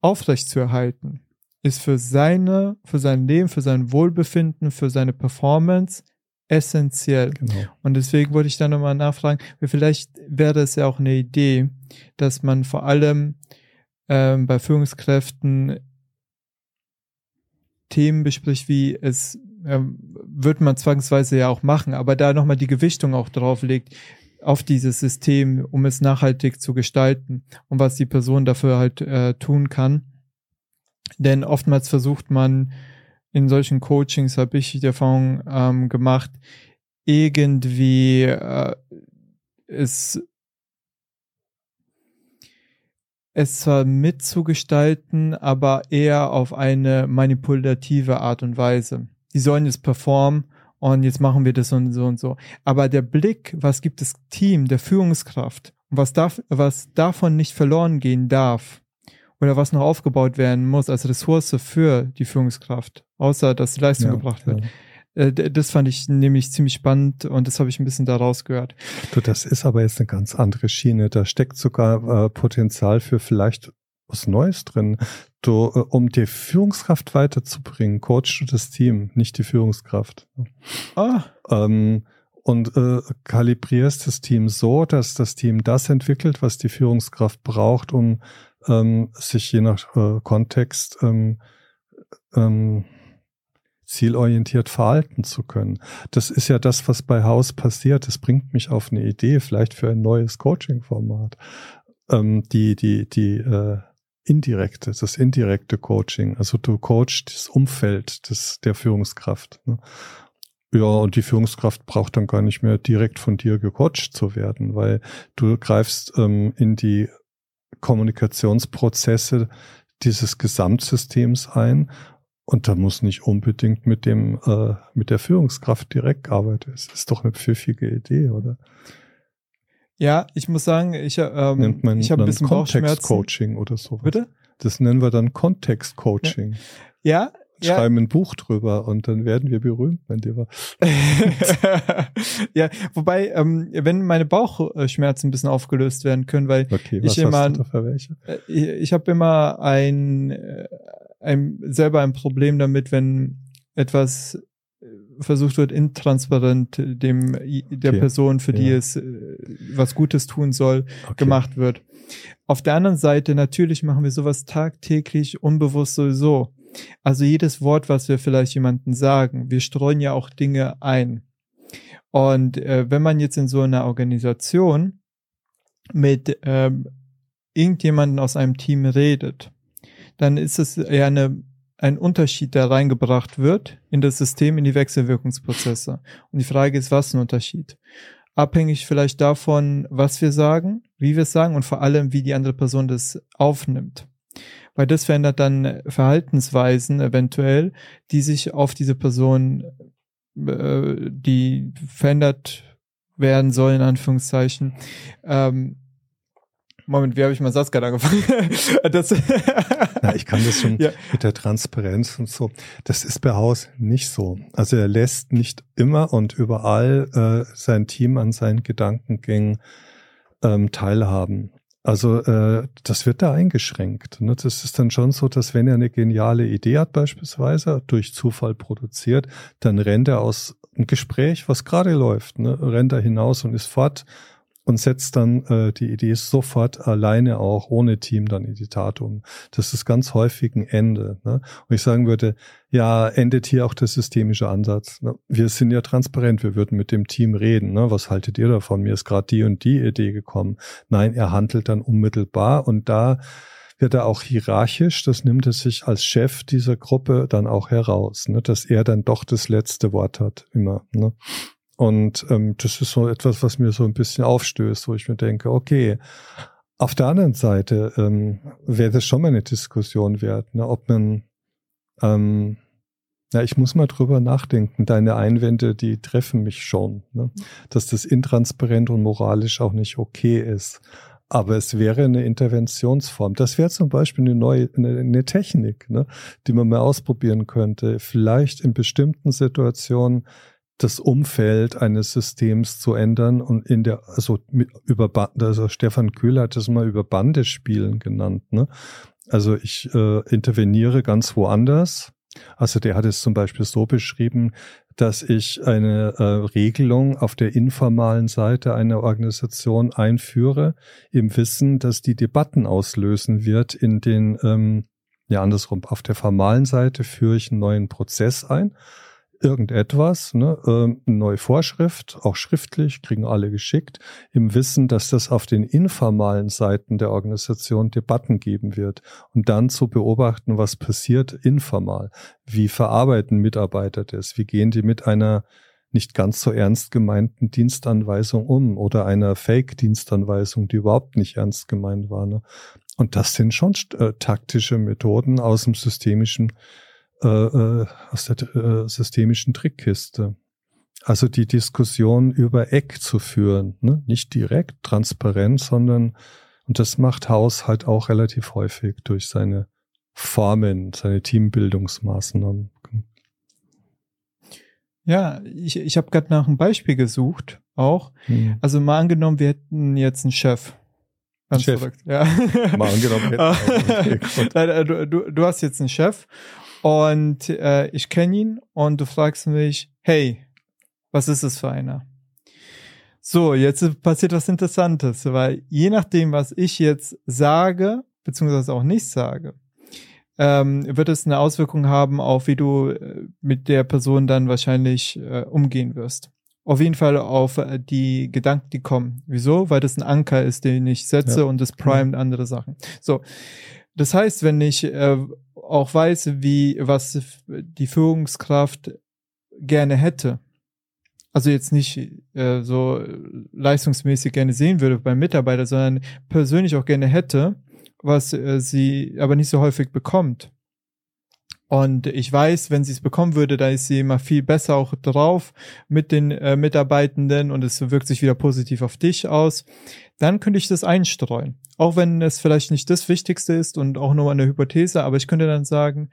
aufrechtzuerhalten, ist für seine, für sein Leben, für sein Wohlbefinden, für seine Performance essentiell. Genau. Und deswegen wollte ich da nochmal nachfragen, vielleicht wäre es ja auch eine Idee, dass man vor allem ähm, bei Führungskräften Themen bespricht, wie es ähm, wird man zwangsweise ja auch machen, aber da nochmal die Gewichtung auch drauf legt auf dieses System, um es nachhaltig zu gestalten und was die Person dafür halt äh, tun kann. Denn oftmals versucht man in solchen Coachings, habe ich die Erfahrung ähm, gemacht, irgendwie äh, es es zwar mitzugestalten, aber eher auf eine manipulative Art und Weise. Die sollen jetzt performen und jetzt machen wir das und so und so. Aber der Blick, was gibt das Team, der Führungskraft, was darf, was davon nicht verloren gehen darf, oder was noch aufgebaut werden muss als Ressource für die Führungskraft, außer dass die Leistung ja, gebracht wird. Ja. Äh, das fand ich nämlich ziemlich spannend und das habe ich ein bisschen daraus gehört. Du, das ist aber jetzt eine ganz andere Schiene. Da steckt sogar äh, Potenzial für vielleicht was Neues drin. Du, äh, um die Führungskraft weiterzubringen, coachst du das Team, nicht die Führungskraft. Ah. Ähm, und äh, kalibrierst das Team so, dass das Team das entwickelt, was die Führungskraft braucht, um ähm, sich je nach äh, Kontext ähm, ähm, zielorientiert verhalten zu können. Das ist ja das, was bei Haus passiert. Das bringt mich auf eine Idee, vielleicht für ein neues Coaching-Format. Ähm, die, die, die äh, indirekte, das indirekte Coaching. Also du coachst das Umfeld des, der Führungskraft. Ne? Ja, und die Führungskraft braucht dann gar nicht mehr direkt von dir gecoacht zu werden, weil du greifst ähm, in die Kommunikationsprozesse dieses Gesamtsystems ein. Und da muss nicht unbedingt mit dem, äh, mit der Führungskraft direkt arbeiten. Es ist doch eine pfiffige Idee, oder? Ja, ich muss sagen, ich, ähm, Nennt man ich habe ein bisschen Kontext-Coaching oder so. Bitte? Das nennen wir dann Kontext-Coaching. Ja, ja schreiben ja. ein Buch drüber und dann werden wir berühmt, mein Lieber. ja, wobei, ähm, wenn meine Bauchschmerzen ein bisschen aufgelöst werden können, weil okay, ich immer, äh, ich, ich habe immer ein, äh, ein selber ein Problem damit, wenn etwas äh, versucht wird, intransparent dem der okay. Person, für die ja. es was Gutes tun soll, okay. gemacht wird. Auf der anderen Seite, natürlich machen wir sowas tagtäglich, unbewusst sowieso. Also jedes Wort, was wir vielleicht jemanden sagen, wir streuen ja auch Dinge ein. Und äh, wenn man jetzt in so einer Organisation mit ähm, irgendjemanden aus einem Team redet, dann ist es ja eine, ein Unterschied, der reingebracht wird in das System, in die Wechselwirkungsprozesse. Und die Frage ist, was ein Unterschied? Abhängig vielleicht davon, was wir sagen, wie wir es sagen und vor allem, wie die andere Person das aufnimmt weil das verändert dann Verhaltensweisen eventuell, die sich auf diese Person, äh, die verändert werden soll, in Anführungszeichen. Ähm, Moment, wie habe ich meinen Satz gerade angefangen? das ja, ich kann das schon ja. mit der Transparenz und so. Das ist bei Haus nicht so. Also er lässt nicht immer und überall äh, sein Team an seinen Gedankengängen ähm, teilhaben. Also äh, das wird da eingeschränkt. Ne? Das ist dann schon so, dass wenn er eine geniale Idee hat beispielsweise, durch Zufall produziert, dann rennt er aus einem Gespräch, was gerade läuft, ne? rennt er hinaus und ist fort und setzt dann äh, die Idee sofort alleine auch ohne Team dann in die Tat um. Das ist ganz häufig ein Ende. Ne? Und ich sagen würde, ja, endet hier auch der systemische Ansatz. Ne? Wir sind ja transparent, wir würden mit dem Team reden. Ne? Was haltet ihr davon? Mir ist gerade die und die Idee gekommen. Nein, er handelt dann unmittelbar und da wird er auch hierarchisch, das nimmt er sich als Chef dieser Gruppe dann auch heraus, ne, dass er dann doch das letzte Wort hat, immer. Ne? Und ähm, das ist so etwas, was mir so ein bisschen aufstößt, wo ich mir denke, okay, auf der anderen Seite ähm, wäre das schon mal eine Diskussion wert, ne, ob man, ähm, ja, ich muss mal drüber nachdenken. Deine Einwände, die treffen mich schon, ne, dass das intransparent und moralisch auch nicht okay ist. Aber es wäre eine Interventionsform. Das wäre zum Beispiel eine neue, eine, eine Technik, ne, die man mal ausprobieren könnte. Vielleicht in bestimmten Situationen das Umfeld eines Systems zu ändern und in der, also über, also Stefan Köhler hat das mal über Bandespielen genannt, ne? Also ich äh, interveniere ganz woanders. Also der hat es zum Beispiel so beschrieben, dass ich eine äh, Regelung auf der informalen Seite einer Organisation einführe, im Wissen, dass die Debatten auslösen wird in den, ähm, ja andersrum, auf der formalen Seite führe ich einen neuen Prozess ein irgendetwas, ne, äh, neue Vorschrift, auch schriftlich, kriegen alle geschickt, im Wissen, dass das auf den informalen Seiten der Organisation Debatten geben wird und dann zu beobachten, was passiert informal. Wie verarbeiten Mitarbeiter das? Wie gehen die mit einer nicht ganz so ernst gemeinten Dienstanweisung um oder einer Fake-Dienstanweisung, die überhaupt nicht ernst gemeint war. Ne? Und das sind schon äh, taktische Methoden aus dem systemischen äh, äh, aus der äh, systemischen Trickkiste. Also die Diskussion über Eck zu führen, ne? nicht direkt transparent, sondern und das macht Haus halt auch relativ häufig durch seine Formen, seine Teambildungsmaßnahmen. Ja, ich, ich habe gerade nach einem Beispiel gesucht, auch. Hm. Also mal angenommen, wir hätten jetzt einen Chef. Chef. verrückt. Ja. Mal angenommen, hätten du, du, du hast jetzt einen Chef und äh, ich kenne ihn und du fragst mich, hey, was ist es für einer? So, jetzt passiert was Interessantes, weil je nachdem, was ich jetzt sage, beziehungsweise auch nicht sage, ähm, wird es eine Auswirkung haben auf, wie du äh, mit der Person dann wahrscheinlich äh, umgehen wirst. Auf jeden Fall auf äh, die Gedanken, die kommen. Wieso? Weil das ein Anker ist, den ich setze ja. und das primet andere Sachen. So. Das heißt, wenn ich äh, auch weiß, wie, was die Führungskraft gerne hätte. Also jetzt nicht äh, so leistungsmäßig gerne sehen würde beim Mitarbeiter, sondern persönlich auch gerne hätte, was äh, sie aber nicht so häufig bekommt. Und ich weiß, wenn sie es bekommen würde, da ist sie immer viel besser auch drauf mit den äh, Mitarbeitenden und es wirkt sich wieder positiv auf dich aus. Dann könnte ich das einstreuen. Auch wenn es vielleicht nicht das Wichtigste ist und auch nur eine Hypothese, aber ich könnte dann sagen,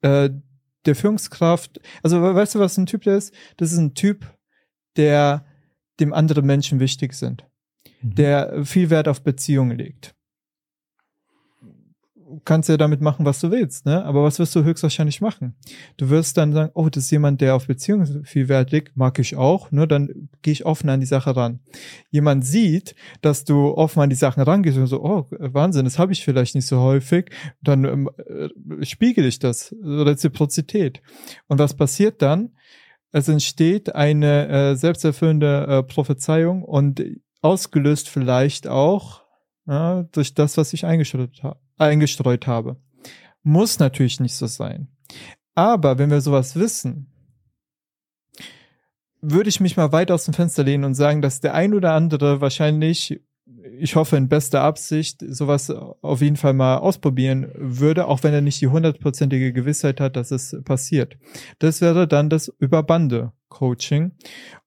äh, der Führungskraft, also weißt du, was ein Typ der ist? Das ist ein Typ, der dem andere Menschen wichtig sind, mhm. der viel Wert auf Beziehungen legt kannst ja damit machen, was du willst, ne? Aber was wirst du höchstwahrscheinlich machen? Du wirst dann sagen, oh, das ist jemand, der auf Beziehungen viel Wert legt, mag ich auch, ne? Dann gehe ich offen an die Sache ran. Jemand sieht, dass du offen an die Sachen rangehst und so, oh, Wahnsinn, das habe ich vielleicht nicht so häufig, dann ähm, äh, spiegel ich das, Reziprozität. Und was passiert dann? Es entsteht eine äh, selbsterfüllende äh, Prophezeiung und ausgelöst vielleicht auch ja, durch das, was ich eingestreut, ha eingestreut habe. Muss natürlich nicht so sein. Aber wenn wir sowas wissen, würde ich mich mal weit aus dem Fenster lehnen und sagen, dass der ein oder andere wahrscheinlich, ich hoffe in bester Absicht, sowas auf jeden Fall mal ausprobieren würde, auch wenn er nicht die hundertprozentige Gewissheit hat, dass es passiert. Das wäre dann das Überbande-Coaching.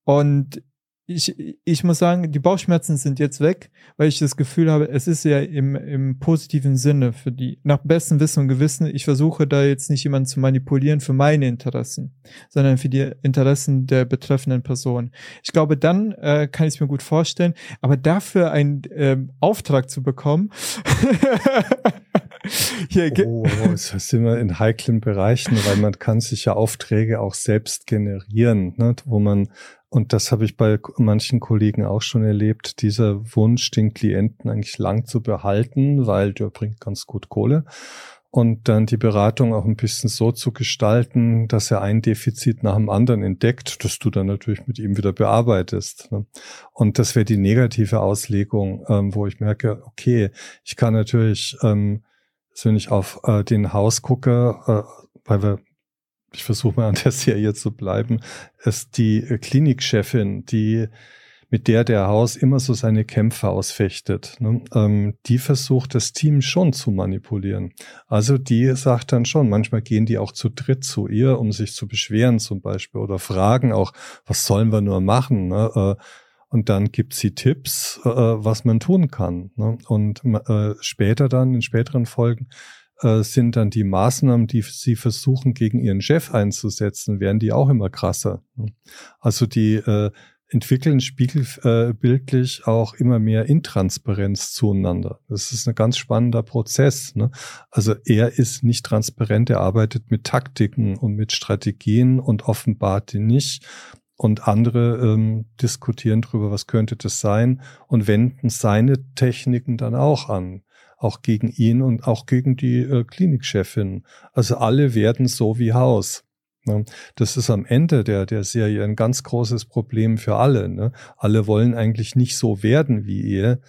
Und ich, ich muss sagen, die Bauchschmerzen sind jetzt weg, weil ich das Gefühl habe, es ist ja im, im positiven Sinne für die, nach bestem Wissen und Gewissen, ich versuche da jetzt nicht jemanden zu manipulieren für meine Interessen, sondern für die Interessen der betreffenden Person. Ich glaube, dann äh, kann ich es mir gut vorstellen, aber dafür einen ähm, Auftrag zu bekommen, Hier, oh, es sind wir in heiklen Bereichen, weil man kann sich ja Aufträge auch selbst generieren, ne, wo man und das habe ich bei manchen Kollegen auch schon erlebt, dieser Wunsch, den Klienten eigentlich lang zu behalten, weil der bringt ganz gut Kohle. und dann die Beratung auch ein bisschen so zu gestalten, dass er ein Defizit nach dem anderen entdeckt, das du dann natürlich mit ihm wieder bearbeitest. Ne? Und das wäre die negative Auslegung, ähm, wo ich merke, okay, ich kann natürlich, ähm, wenn ich auf äh, den Haus gucke, äh, weil wir ich versuche mal an der Serie zu bleiben, ist die Klinikchefin, die mit der der Haus immer so seine Kämpfe ausfechtet. Ne? Ähm, die versucht das Team schon zu manipulieren. Also die sagt dann schon, manchmal gehen die auch zu dritt zu ihr, um sich zu beschweren zum Beispiel oder fragen auch, was sollen wir nur machen? Ne? Äh, und dann gibt sie Tipps, äh, was man tun kann. Ne? Und äh, später dann, in späteren Folgen, äh, sind dann die Maßnahmen, die sie versuchen, gegen ihren Chef einzusetzen, werden die auch immer krasser. Ne? Also die äh, entwickeln spiegelbildlich äh, auch immer mehr Intransparenz zueinander. Das ist ein ganz spannender Prozess. Ne? Also er ist nicht transparent, er arbeitet mit Taktiken und mit Strategien und offenbart die nicht. Und andere ähm, diskutieren darüber, was könnte das sein und wenden seine Techniken dann auch an auch gegen ihn und auch gegen die äh, Klinikchefin. Also alle werden so wie Haus. Ne? Das ist am Ende der, der Serie ein ganz großes Problem für alle. Ne? Alle wollen eigentlich nicht so werden wie er,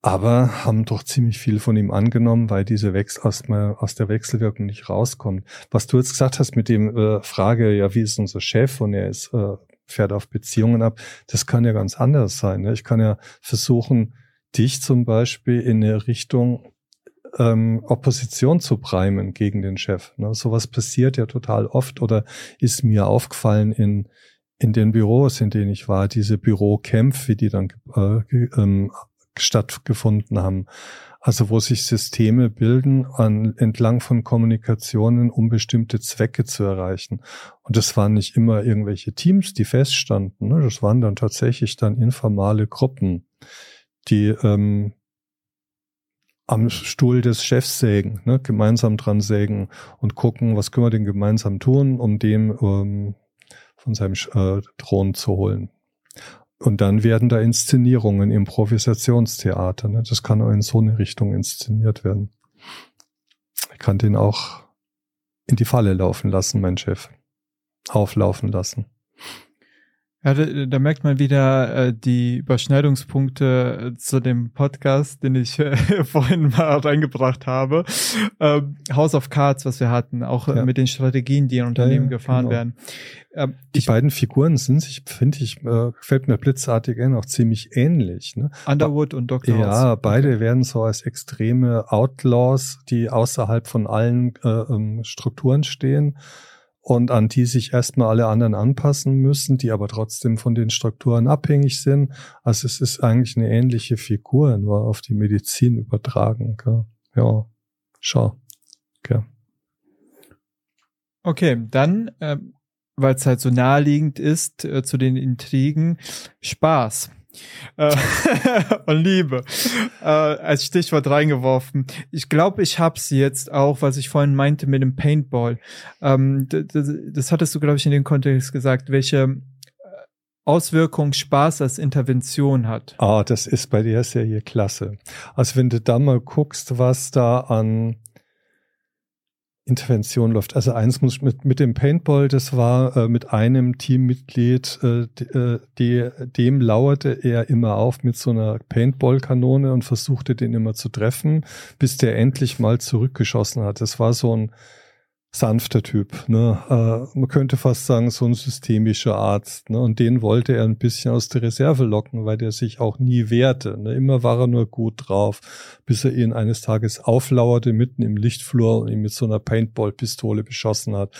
aber haben doch ziemlich viel von ihm angenommen, weil diese Wechsel aus, aus der Wechselwirkung nicht rauskommt. Was du jetzt gesagt hast mit dem äh, Frage, ja, wie ist unser Chef und er ist äh, fährt auf Beziehungen ab, das kann ja ganz anders sein. Ne? Ich kann ja versuchen, dich zum Beispiel in eine Richtung ähm, Opposition zu primen gegen den Chef. Ne? Sowas passiert ja total oft oder ist mir aufgefallen in, in den Büros, in denen ich war, diese Bürokämpfe, die dann äh, ähm, stattgefunden haben. Also wo sich Systeme bilden an, entlang von Kommunikationen, um bestimmte Zwecke zu erreichen. Und das waren nicht immer irgendwelche Teams, die feststanden. Ne? Das waren dann tatsächlich dann informale Gruppen, die ähm, am Stuhl des Chefs sägen, ne? gemeinsam dran sägen und gucken, was können wir denn gemeinsam tun, um dem ähm, von seinem äh, Thron zu holen. Und dann werden da Inszenierungen, Improvisationstheater. Ne? Das kann auch in so eine Richtung inszeniert werden. Ich kann den auch in die Falle laufen lassen, mein Chef. Auflaufen lassen. Ja, da, da merkt man wieder äh, die Überschneidungspunkte äh, zu dem Podcast, den ich äh, vorhin mal reingebracht habe. Ähm, House of Cards, was wir hatten, auch äh, ja. mit den Strategien, die in Unternehmen ja, gefahren genau. werden. Ähm, die ich, beiden Figuren sind sich, finde ich, äh, gefällt mir blitzartig ein, auch ziemlich ähnlich. Ne? Underwood und Dr. Ja, beide okay. werden so als extreme Outlaws, die außerhalb von allen äh, ähm, Strukturen stehen und an die sich erstmal alle anderen anpassen müssen, die aber trotzdem von den Strukturen abhängig sind. Also es ist eigentlich eine ähnliche Figur, nur auf die Medizin übertragen. Gell? Ja, schau. Okay, okay dann, äh, weil es halt so naheliegend ist äh, zu den Intrigen, Spaß äh, und Liebe äh, als Stichwort reingeworfen. Ich glaube, ich habe sie jetzt auch, was ich vorhin meinte mit dem Paintball. Ähm, das, das hattest du, glaube ich, in dem Kontext gesagt, welche äh, Auswirkung Spaß als Intervention hat. Ah, das ist bei der Serie klasse. Also wenn du da mal guckst, was da an Intervention läuft. Also eins muss mit, mit dem Paintball, das war äh, mit einem Teammitglied, äh, äh, dem lauerte er immer auf mit so einer Paintball-Kanone und versuchte den immer zu treffen, bis der endlich mal zurückgeschossen hat. Das war so ein sanfter Typ. Ne? Äh, man könnte fast sagen, so ein systemischer Arzt. Ne? Und den wollte er ein bisschen aus der Reserve locken, weil der sich auch nie wehrte. Ne? Immer war er nur gut drauf, bis er ihn eines Tages auflauerte mitten im Lichtflur und ihn mit so einer Paintball-Pistole beschossen hat.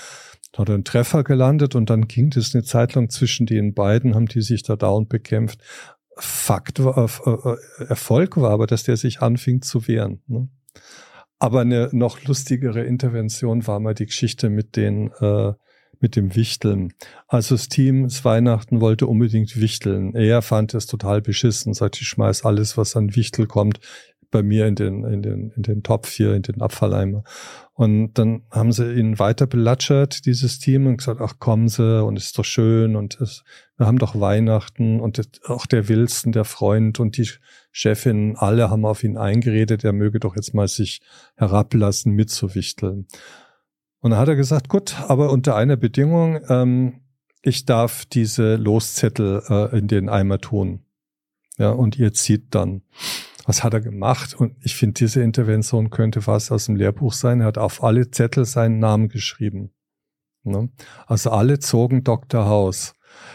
Da hat er einen Treffer gelandet und dann ging das eine Zeit lang zwischen den beiden, haben die sich da dauernd bekämpft. Fakt war, äh, äh Erfolg war aber, dass der sich anfing zu wehren. Ne? Aber eine noch lustigere Intervention war mal die Geschichte mit den äh, mit dem Wichteln. Also das Team das Weihnachten wollte unbedingt wichteln. Er fand es total beschissen, sagt, ich schmeiß alles, was an Wichtel kommt, bei mir in den, in den, in den Topf hier, in den Abfalleimer. Und dann haben sie ihn weiter belatschert, dieses Team, und gesagt, ach kommen sie, und ist doch schön, und es, wir haben doch Weihnachten, und auch der Wilson, der Freund und die Chefin, alle haben auf ihn eingeredet, er möge doch jetzt mal sich herablassen, mitzuwichteln. Und dann hat er gesagt, gut, aber unter einer Bedingung, ähm, ich darf diese Loszettel äh, in den Eimer tun. Ja, und ihr zieht dann. Was hat er gemacht? Und ich finde, diese Intervention könnte fast aus dem Lehrbuch sein. Er hat auf alle Zettel seinen Namen geschrieben. Ne? Also alle zogen Dr. House.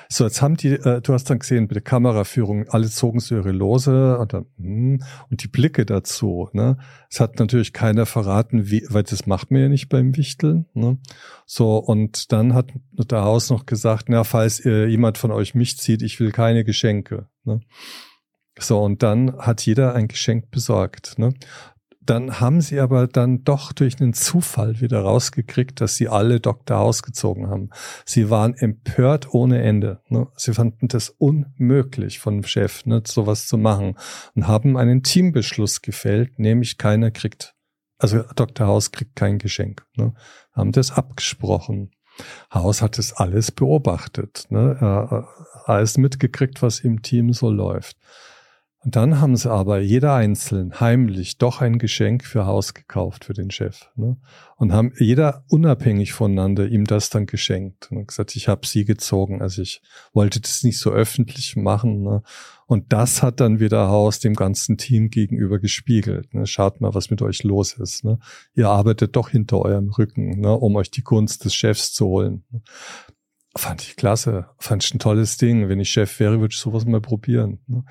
So, jetzt haben die, äh, du hast dann gesehen, bei der Kameraführung, alle zogen so ihre Lose und, dann, hm, und die Blicke dazu. Ne? Es hat natürlich keiner verraten, wie, weil das macht man ja nicht beim Wichteln. Ne? So, und dann hat der Haus noch gesagt, na, falls ihr, jemand von euch mich zieht, ich will keine Geschenke. Ne? So, und dann hat jeder ein Geschenk besorgt. Ne? Dann haben sie aber dann doch durch einen Zufall wieder rausgekriegt, dass sie alle Dr. ausgezogen haben. Sie waren empört ohne Ende. Ne? Sie fanden das unmöglich von dem Chef, ne, sowas zu machen und haben einen Teambeschluss gefällt, nämlich keiner kriegt, also Dr. Haus kriegt kein Geschenk. Ne? Haben das abgesprochen. Haus hat das alles beobachtet, ne? Er, alles mitgekriegt, was im Team so läuft. Und dann haben sie aber jeder einzeln heimlich doch ein Geschenk für Haus gekauft für den Chef. Ne? Und haben jeder unabhängig voneinander ihm das dann geschenkt. Und gesagt, ich habe sie gezogen. Also ich wollte das nicht so öffentlich machen. Ne? Und das hat dann wieder Haus dem ganzen Team gegenüber gespiegelt. Ne? Schaut mal, was mit euch los ist. Ne? Ihr arbeitet doch hinter eurem Rücken, ne? um euch die Gunst des Chefs zu holen. Fand ich klasse. Fand ich ein tolles Ding. Wenn ich Chef wäre, würde ich sowas mal probieren. Ne?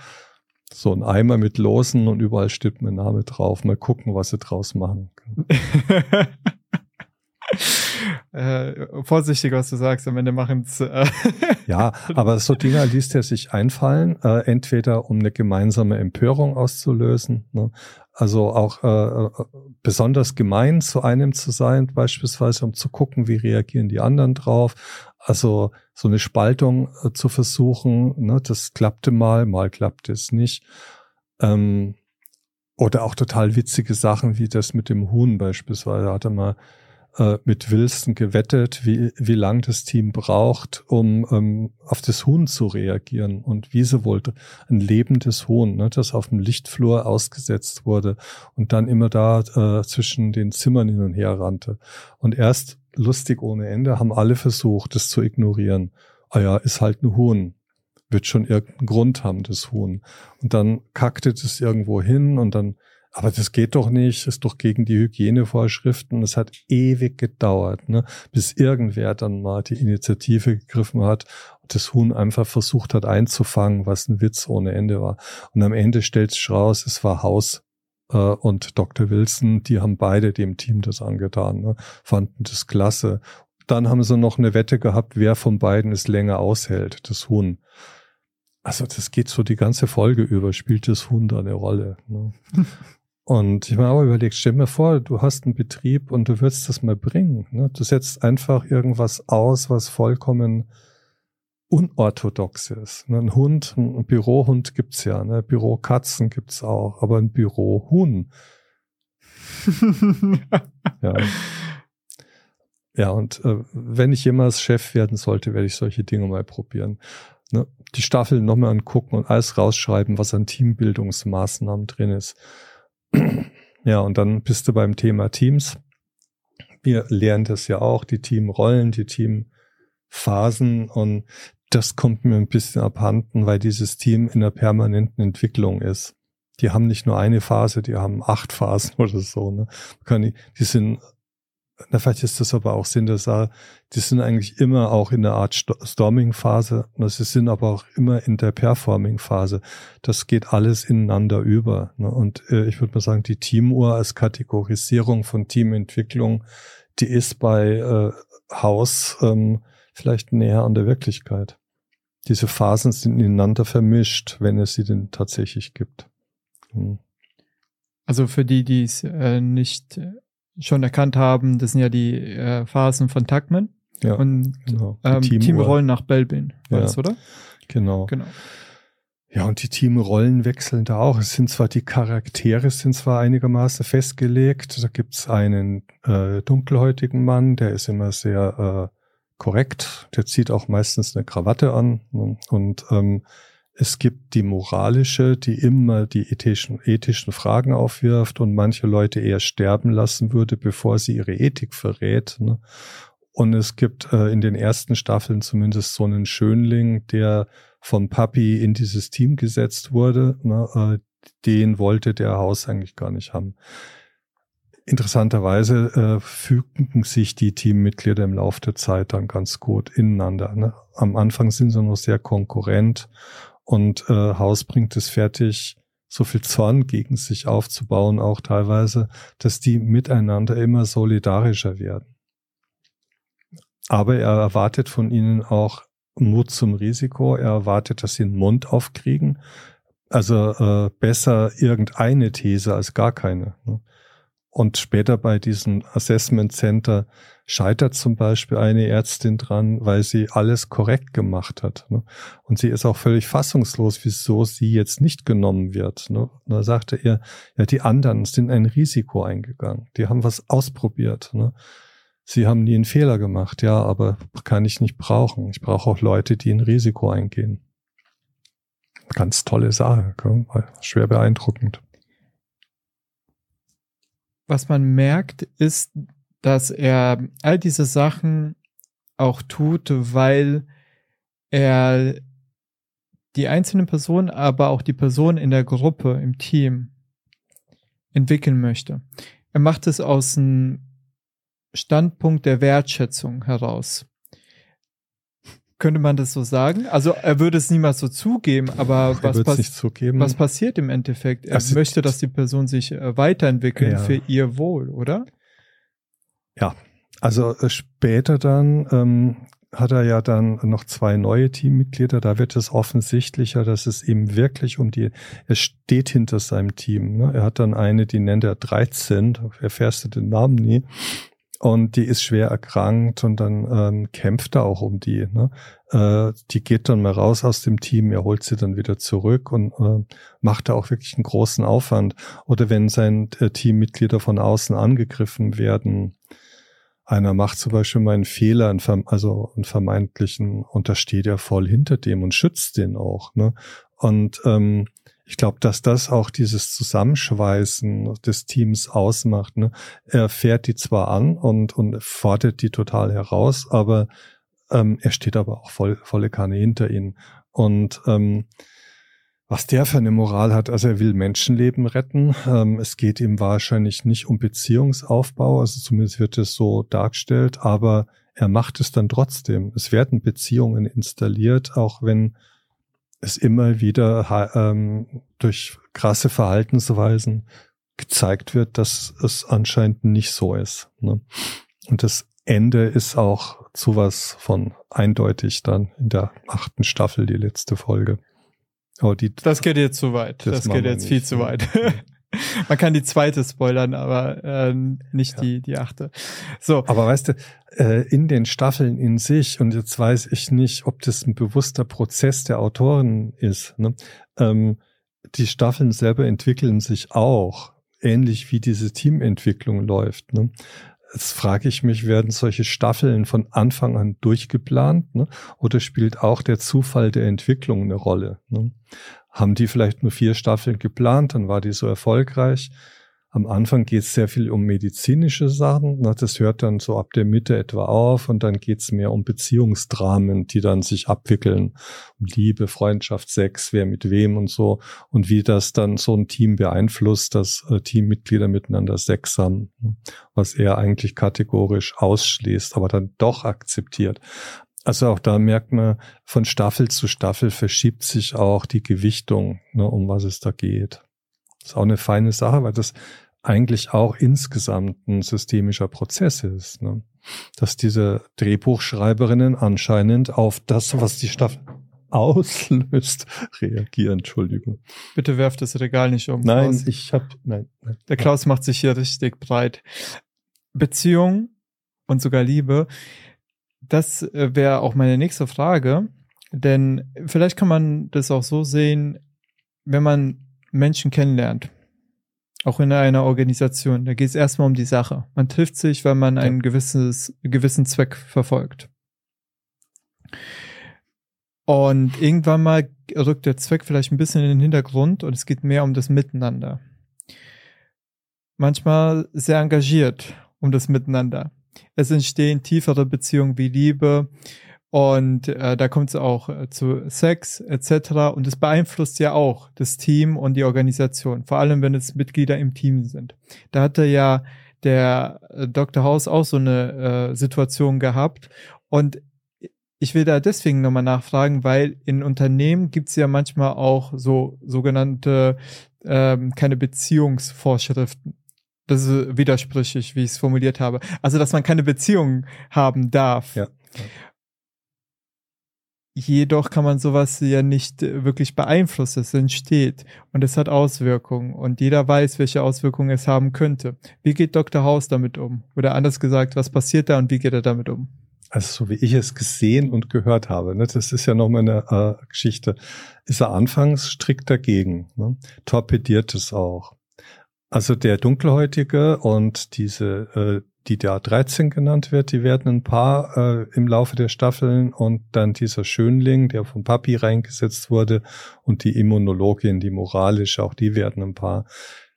So ein Eimer mit Losen und überall steht mein Name drauf. Mal gucken, was sie draus machen. äh, vorsichtig, was du sagst, am Ende machen es. Äh ja, aber so Dinger ließ er sich einfallen, äh, entweder um eine gemeinsame Empörung auszulösen, ne? Also auch äh, äh, besonders gemein zu einem zu sein, beispielsweise um zu gucken, wie reagieren die anderen drauf, also so eine Spaltung äh, zu versuchen, ne, das klappte mal, mal klappte es nicht. Ähm, oder auch total witzige Sachen wie das mit dem Huhn beispielsweise. Da er mal äh, mit Wilson gewettet, wie, wie lang das Team braucht, um ähm, auf das Huhn zu reagieren. Und Wiese wollte ein lebendes Huhn, ne, das auf dem Lichtflur ausgesetzt wurde und dann immer da äh, zwischen den Zimmern hin und her rannte. Und erst lustig ohne Ende, haben alle versucht, das zu ignorieren. Ah ja, ist halt ein Huhn. Wird schon irgendeinen Grund haben, das Huhn. Und dann kackte das irgendwo hin und dann, aber das geht doch nicht, ist doch gegen die Hygienevorschriften. Es hat ewig gedauert, ne, bis irgendwer dann mal die Initiative gegriffen hat und das Huhn einfach versucht hat einzufangen, was ein Witz ohne Ende war. Und am Ende stellt sich raus, es war Haus äh, und Dr. Wilson, die haben beide dem Team das angetan, ne? fanden das klasse. Dann haben sie noch eine Wette gehabt, wer von beiden es länger aushält, das Huhn. Also das geht so die ganze Folge über, spielt das Huhn da eine Rolle. Ne? Und ich habe mir auch überlegt, stell mir vor, du hast einen Betrieb und du würdest das mal bringen. Ne? Du setzt einfach irgendwas aus, was vollkommen unorthodox ist. Ne, ein Hund, ein Bürohund gibt's ja, ne? Bürokatzen gibt's auch, aber ein Bürohuhn. ja. Ja, und äh, wenn ich jemals Chef werden sollte, werde ich solche Dinge mal probieren. Ne? Die Staffel nochmal angucken und alles rausschreiben, was an Teambildungsmaßnahmen drin ist. Ja, und dann bist du beim Thema Teams. Wir lernen das ja auch, die Teamrollen, die Teamphasen und das kommt mir ein bisschen abhanden, weil dieses Team in der permanenten Entwicklung ist. Die haben nicht nur eine Phase, die haben acht Phasen oder so. Ne? Die sind, na, vielleicht ist das aber auch Sinn der Sache, die sind eigentlich immer auch in der Art Storming-Phase. Sie sind aber auch immer in der Performing-Phase. Das geht alles ineinander über. Ne? Und äh, ich würde mal sagen, die Teamuhr als Kategorisierung von Teamentwicklung, die ist bei äh, Haus ähm, vielleicht näher an der Wirklichkeit. Diese Phasen sind ineinander vermischt, wenn es sie denn tatsächlich gibt. Hm. Also für die, die es äh, nicht schon erkannt haben, das sind ja die äh, Phasen von Tuckman. Ja, und genau. ähm, Teamrollen nach Belbin, war ja. das, oder? Genau. Genau. Ja, und die Teamrollen wechseln da auch. Es sind zwar die Charaktere sind zwar einigermaßen festgelegt. Da gibt's einen äh, dunkelhäutigen Mann, der ist immer sehr äh, korrekt. Der zieht auch meistens eine Krawatte an. Ne? Und ähm, es gibt die moralische, die immer die ethischen, ethischen Fragen aufwirft und manche Leute eher sterben lassen würde, bevor sie ihre Ethik verrät. Ne? Und es gibt äh, in den ersten Staffeln zumindest so einen Schönling, der von Papi in dieses Team gesetzt wurde. Ne? Äh, den wollte der Haus eigentlich gar nicht haben. Interessanterweise äh, fügen sich die Teammitglieder im Laufe der Zeit dann ganz gut ineinander. Ne? Am Anfang sind sie noch sehr konkurrent und äh, Haus bringt es fertig, so viel Zorn gegen sich aufzubauen, auch teilweise, dass die miteinander immer solidarischer werden. Aber er erwartet von ihnen auch Mut zum Risiko. Er erwartet, dass sie einen Mund aufkriegen. Also äh, besser irgendeine These als gar keine. Ne? Und später bei diesem Assessment Center scheitert zum Beispiel eine Ärztin dran, weil sie alles korrekt gemacht hat. Ne? Und sie ist auch völlig fassungslos, wieso sie jetzt nicht genommen wird. Ne? Da sagte er, ja, die anderen sind ein Risiko eingegangen. Die haben was ausprobiert. Ne? Sie haben nie einen Fehler gemacht. Ja, aber kann ich nicht brauchen. Ich brauche auch Leute, die ein Risiko eingehen. Ganz tolle Sache. Schwer beeindruckend was man merkt, ist, dass er all diese Sachen auch tut, weil er die einzelnen Personen, aber auch die Personen in der Gruppe, im Team entwickeln möchte. Er macht es aus einem Standpunkt der Wertschätzung heraus. Könnte man das so sagen? Also er würde es niemals so zugeben, aber was, pass was passiert im Endeffekt? Er also möchte, dass die Person sich äh, weiterentwickelt ja. für ihr Wohl, oder? Ja, also äh, später dann ähm, hat er ja dann noch zwei neue Teammitglieder. Da wird es offensichtlicher, dass es ihm wirklich um die, er steht hinter seinem Team. Ne? Er hat dann eine, die nennt er 13, erfährst du den Namen nie. Und die ist schwer erkrankt und dann ähm, kämpft er auch um die. Ne? Äh, die geht dann mal raus aus dem Team, er holt sie dann wieder zurück und äh, macht da auch wirklich einen großen Aufwand. Oder wenn sein äh, Teammitglieder von außen angegriffen werden, einer macht zum Beispiel mal einen Fehler, einen, also einen vermeintlichen, und da steht er voll hinter dem und schützt den auch. Ne? Und ähm, ich glaube, dass das auch dieses Zusammenschweißen des Teams ausmacht. Ne? Er fährt die zwar an und, und fordert die total heraus, aber ähm, er steht aber auch voll, volle Kanne hinter ihnen. Und ähm, was der für eine Moral hat, also er will Menschenleben retten. Ähm, es geht ihm wahrscheinlich nicht um Beziehungsaufbau, also zumindest wird es so dargestellt, aber er macht es dann trotzdem. Es werden Beziehungen installiert, auch wenn es immer wieder ähm, durch krasse Verhaltensweisen gezeigt wird, dass es anscheinend nicht so ist. Ne? Und das Ende ist auch sowas von eindeutig dann in der achten Staffel, die letzte Folge. Oh, die, das geht jetzt zu weit. Das, das geht jetzt viel zu weit. Man kann die zweite spoilern, aber äh, nicht ja. die, die achte. So. Aber weißt du, äh, in den Staffeln in sich, und jetzt weiß ich nicht, ob das ein bewusster Prozess der Autoren ist, ne? ähm, die Staffeln selber entwickeln sich auch, ähnlich wie diese Teamentwicklung läuft. Ne? Jetzt frage ich mich, werden solche Staffeln von Anfang an durchgeplant? Ne? Oder spielt auch der Zufall der Entwicklung eine Rolle? Ne? haben die vielleicht nur vier Staffeln geplant, dann war die so erfolgreich. Am Anfang geht es sehr viel um medizinische Sachen. Das hört dann so ab der Mitte etwa auf und dann geht es mehr um Beziehungsdramen, die dann sich abwickeln. Liebe, Freundschaft, Sex, wer mit wem und so. Und wie das dann so ein Team beeinflusst, dass äh, Teammitglieder miteinander Sex haben. Was er eigentlich kategorisch ausschließt, aber dann doch akzeptiert. Also auch da merkt man, von Staffel zu Staffel verschiebt sich auch die Gewichtung, ne, um was es da geht. Das ist auch eine feine Sache, weil das eigentlich auch insgesamt ein systemischer Prozess ist. Ne? Dass diese Drehbuchschreiberinnen anscheinend auf das, was die Staffel auslöst, reagieren. Entschuldigung. Bitte werft das Regal nicht um. Nein, Klaus. ich habe nein, nein. Der Klaus macht sich hier richtig breit. Beziehung und sogar Liebe das äh, wäre auch meine nächste Frage. Denn vielleicht kann man das auch so sehen, wenn man Menschen kennenlernt, auch in einer Organisation, da geht es erstmal um die Sache. Man trifft sich, weil man einen gewisses, gewissen Zweck verfolgt. Und irgendwann mal rückt der Zweck vielleicht ein bisschen in den Hintergrund und es geht mehr um das Miteinander. Manchmal sehr engagiert um das Miteinander. Es entstehen tiefere Beziehungen wie Liebe und äh, da kommt es auch äh, zu Sex etc. Und es beeinflusst ja auch das Team und die Organisation, vor allem wenn es Mitglieder im Team sind. Da hatte ja der äh, Dr. House auch so eine äh, Situation gehabt und ich will da deswegen nochmal nachfragen, weil in Unternehmen gibt's ja manchmal auch so sogenannte ähm, keine Beziehungsvorschriften. Das ist widersprüchlich, wie ich es formuliert habe. Also, dass man keine Beziehung haben darf. Ja. Jedoch kann man sowas ja nicht wirklich beeinflussen. Es entsteht und es hat Auswirkungen und jeder weiß, welche Auswirkungen es haben könnte. Wie geht Dr. House damit um? Oder anders gesagt, was passiert da und wie geht er damit um? also so wie ich es gesehen und gehört habe, ne, das ist ja nochmal eine äh, Geschichte, ist er anfangs strikt dagegen, ne, torpediert es auch. Also der Dunkelhäutige und diese, äh, die da 13 genannt wird, die werden ein paar äh, im Laufe der Staffeln und dann dieser Schönling, der vom Papi reingesetzt wurde und die Immunologin, die moralische, auch die werden ein paar.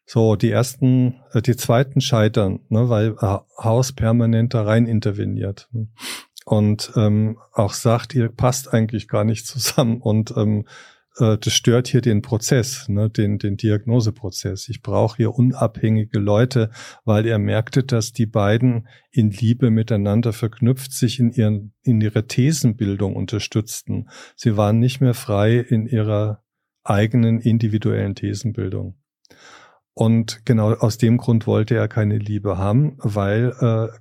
So, die ersten, äh, die zweiten scheitern, ne, weil äh, Haus permanent da rein interveniert. Ne? Und ähm, auch sagt, ihr passt eigentlich gar nicht zusammen und ähm, äh, das stört hier den Prozess, ne, den, den Diagnoseprozess. Ich brauche hier unabhängige Leute, weil er merkte, dass die beiden in Liebe miteinander verknüpft sich in ihren, in ihrer Thesenbildung unterstützten. Sie waren nicht mehr frei in ihrer eigenen individuellen Thesenbildung. Und genau aus dem Grund wollte er keine Liebe haben, weil äh,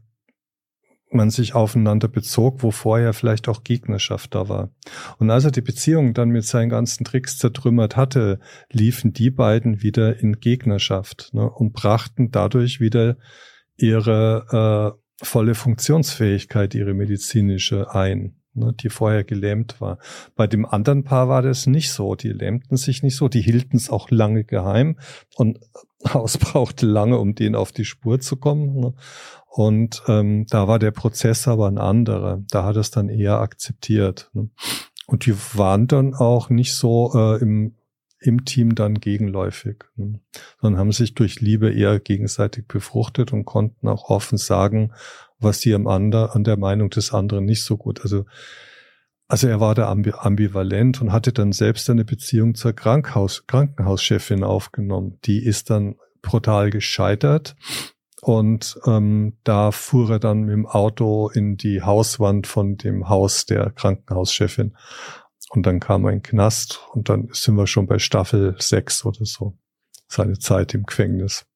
man sich aufeinander bezog, wo vorher vielleicht auch Gegnerschaft da war. Und als er die Beziehung dann mit seinen ganzen Tricks zertrümmert hatte, liefen die beiden wieder in Gegnerschaft ne, und brachten dadurch wieder ihre äh, volle Funktionsfähigkeit, ihre medizinische ein ne, die vorher gelähmt war. Bei dem anderen Paar war das nicht so. Die lähmten sich nicht so. Die hielten es auch lange geheim und Haus brauchte lange, um denen auf die Spur zu kommen. Und ähm, da war der Prozess aber ein anderer. Da hat es dann eher akzeptiert. Ne? Und die waren dann auch nicht so äh, im, im Team dann gegenläufig, ne? sondern haben sich durch Liebe eher gegenseitig befruchtet und konnten auch offen sagen, was sie am ander, an der Meinung des anderen nicht so gut. Also, also er war da ambivalent und hatte dann selbst eine Beziehung zur Krankhaus, Krankenhauschefin aufgenommen. Die ist dann brutal gescheitert. Und ähm, da fuhr er dann mit dem Auto in die Hauswand von dem Haus der Krankenhauschefin. Und dann kam in den Knast und dann sind wir schon bei Staffel 6 oder so. Seine Zeit im Gefängnis.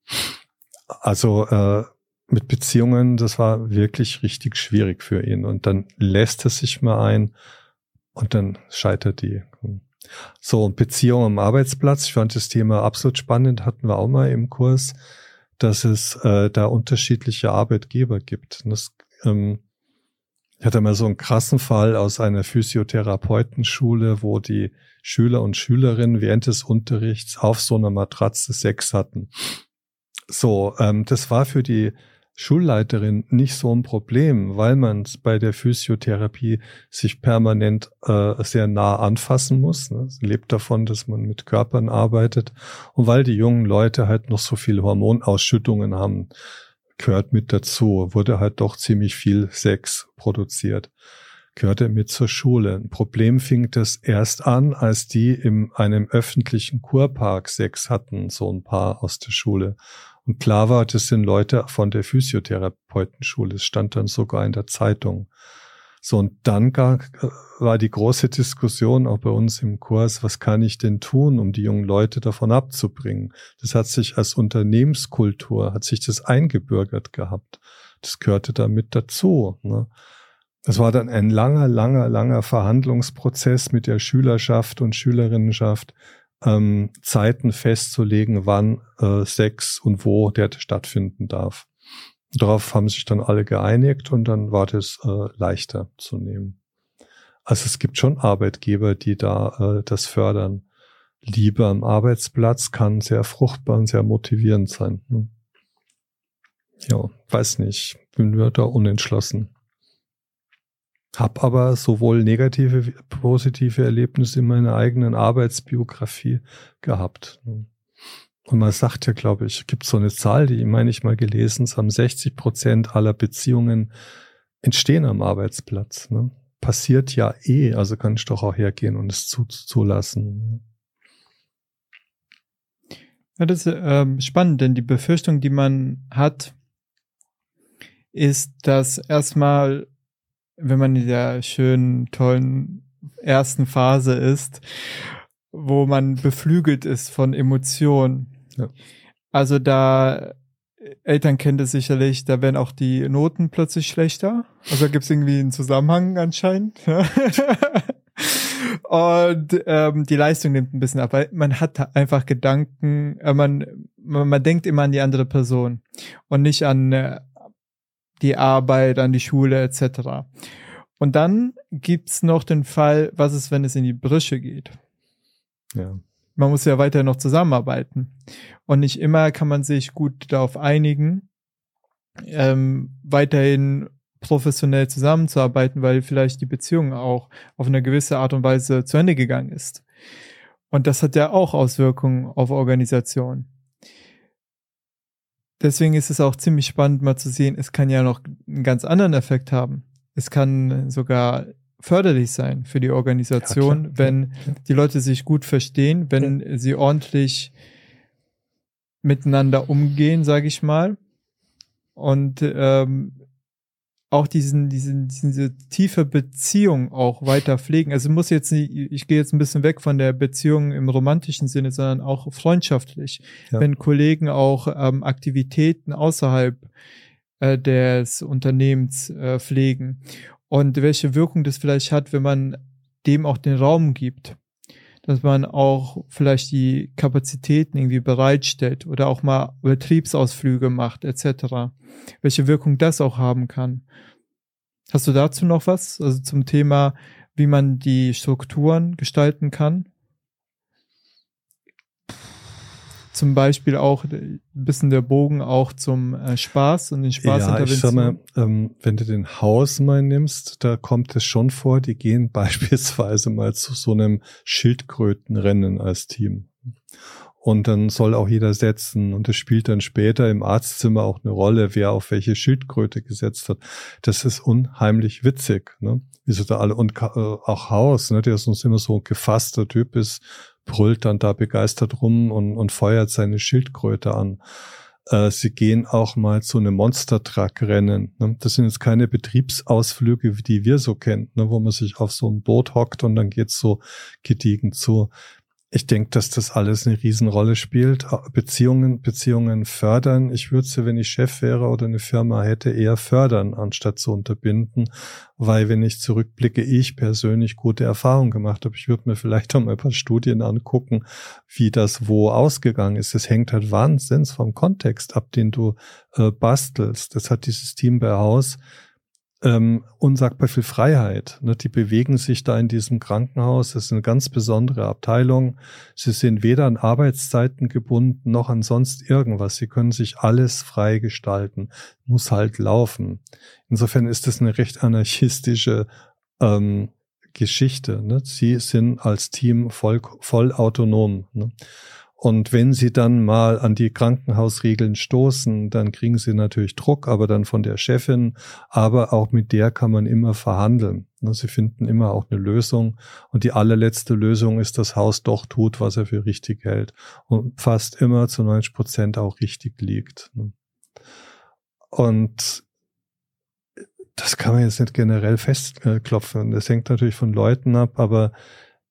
Also äh, mit Beziehungen, das war wirklich richtig schwierig für ihn. Und dann lässt er sich mal ein und dann scheitert die. So, Beziehung am Arbeitsplatz. Ich fand das Thema absolut spannend, hatten wir auch mal im Kurs, dass es äh, da unterschiedliche Arbeitgeber gibt. Und das, ähm, ich hatte mal so einen krassen Fall aus einer Physiotherapeutenschule, wo die Schüler und Schülerinnen während des Unterrichts auf so einer Matratze Sex hatten. So, ähm, das war für die Schulleiterin nicht so ein Problem, weil man bei der Physiotherapie sich permanent äh, sehr nah anfassen muss. Ne? Sie lebt davon, dass man mit Körpern arbeitet und weil die jungen Leute halt noch so viele Hormonausschüttungen haben, gehört mit dazu, wurde halt doch ziemlich viel Sex produziert gehörte mit zur Schule. Ein Problem fing das erst an, als die in einem öffentlichen Kurpark Sex hatten, so ein paar aus der Schule. Und klar war, das sind Leute von der Physiotherapeutenschule. Es stand dann sogar in der Zeitung. So, und dann war die große Diskussion auch bei uns im Kurs, was kann ich denn tun, um die jungen Leute davon abzubringen? Das hat sich als Unternehmenskultur, hat sich das eingebürgert gehabt. Das gehörte damit dazu. Ne? Das war dann ein langer, langer, langer Verhandlungsprozess mit der Schülerschaft und Schülerinnenschaft, ähm, Zeiten festzulegen, wann äh, Sex und wo der stattfinden darf. Darauf haben sich dann alle geeinigt und dann war das äh, leichter zu nehmen. Also es gibt schon Arbeitgeber, die da äh, das fördern. Liebe am Arbeitsplatz kann sehr fruchtbar und sehr motivierend sein. Ne? Ja, weiß nicht, bin mir da unentschlossen. Hab aber sowohl negative wie positive Erlebnisse in meiner eigenen Arbeitsbiografie gehabt. Und man sagt ja, glaube ich, gibt so eine Zahl, die meine ich mal gelesen haben, 60 Prozent aller Beziehungen entstehen am Arbeitsplatz. Ne? Passiert ja eh, also kann ich doch auch hergehen und es zulassen. Ja, das ist ähm, spannend, denn die Befürchtung, die man hat, ist, dass erstmal, wenn man in der schönen, tollen ersten Phase ist, wo man beflügelt ist von Emotionen. Ja. Also da Eltern kennen das sicherlich, da werden auch die Noten plötzlich schlechter. Also da gibt es irgendwie einen Zusammenhang anscheinend. Und ähm, die Leistung nimmt ein bisschen ab, weil man hat einfach Gedanken, äh, man, man, man denkt immer an die andere Person und nicht an äh, die Arbeit, an die Schule etc. Und dann gibt's noch den Fall, was ist, wenn es in die Brüche geht? Ja. Man muss ja weiter noch zusammenarbeiten. Und nicht immer kann man sich gut darauf einigen, ähm, weiterhin professionell zusammenzuarbeiten, weil vielleicht die Beziehung auch auf eine gewisse Art und Weise zu Ende gegangen ist. Und das hat ja auch Auswirkungen auf Organisation. Deswegen ist es auch ziemlich spannend mal zu sehen, es kann ja noch einen ganz anderen Effekt haben. Es kann sogar förderlich sein für die Organisation, ja, wenn ja. die Leute sich gut verstehen, wenn ja. sie ordentlich miteinander umgehen, sage ich mal. Und ähm, auch diesen, diesen, diese tiefe Beziehung auch weiter pflegen. Also muss jetzt nicht, ich gehe jetzt ein bisschen weg von der Beziehung im romantischen Sinne, sondern auch freundschaftlich. Ja. Wenn Kollegen auch ähm, Aktivitäten außerhalb äh, des Unternehmens äh, pflegen und welche Wirkung das vielleicht hat, wenn man dem auch den Raum gibt. Dass man auch vielleicht die Kapazitäten irgendwie bereitstellt oder auch mal Betriebsausflüge macht, etc. Welche Wirkung das auch haben kann. Hast du dazu noch was? Also zum Thema, wie man die Strukturen gestalten kann? Zum Beispiel auch ein bisschen der Bogen auch zum äh, Spaß und den Spaßinterventionen. Ja, ich sag mal, ähm, wenn du den Hausmann nimmst, da kommt es schon vor, die gehen beispielsweise mal zu so einem Schildkrötenrennen als Team. Und dann soll auch jeder setzen. Und das spielt dann später im Arztzimmer auch eine Rolle, wer auf welche Schildkröte gesetzt hat. Das ist unheimlich witzig. Ne? Wie so da alle, und äh, auch Haus, ne, der sonst immer so ein gefasster Typ ist, brüllt dann da begeistert rum und, und feuert seine Schildkröte an. Äh, sie gehen auch mal zu einem Monster-Truck-Rennen. Ne? Das sind jetzt keine Betriebsausflüge, die wir so kennen, ne? wo man sich auf so ein Boot hockt und dann geht's so gediegen zu. Ich denke, dass das alles eine Riesenrolle spielt. Beziehungen, Beziehungen fördern. Ich würde sie, wenn ich Chef wäre oder eine Firma hätte, eher fördern, anstatt zu unterbinden. Weil, wenn ich zurückblicke, ich persönlich gute Erfahrungen gemacht habe. Ich würde mir vielleicht auch mal ein paar Studien angucken, wie das wo ausgegangen ist. Es hängt halt wahnsinns vom Kontext ab, den du äh, bastelst. Das hat dieses Team bei Haus ähm, unsagbar viel Freiheit. Ne? Die bewegen sich da in diesem Krankenhaus. Das ist eine ganz besondere Abteilung. Sie sind weder an Arbeitszeiten gebunden noch an sonst irgendwas. Sie können sich alles frei gestalten. Muss halt laufen. Insofern ist das eine recht anarchistische ähm, Geschichte. Ne? Sie sind als Team voll, voll autonom. Ne? Und wenn sie dann mal an die Krankenhausregeln stoßen, dann kriegen sie natürlich Druck, aber dann von der Chefin, aber auch mit der kann man immer verhandeln. Ne, sie finden immer auch eine Lösung. Und die allerletzte Lösung ist, das Haus doch tut, was er für richtig hält. Und fast immer zu 90 Prozent auch richtig liegt. Ne. Und das kann man jetzt nicht generell festklopfen. Das hängt natürlich von Leuten ab, aber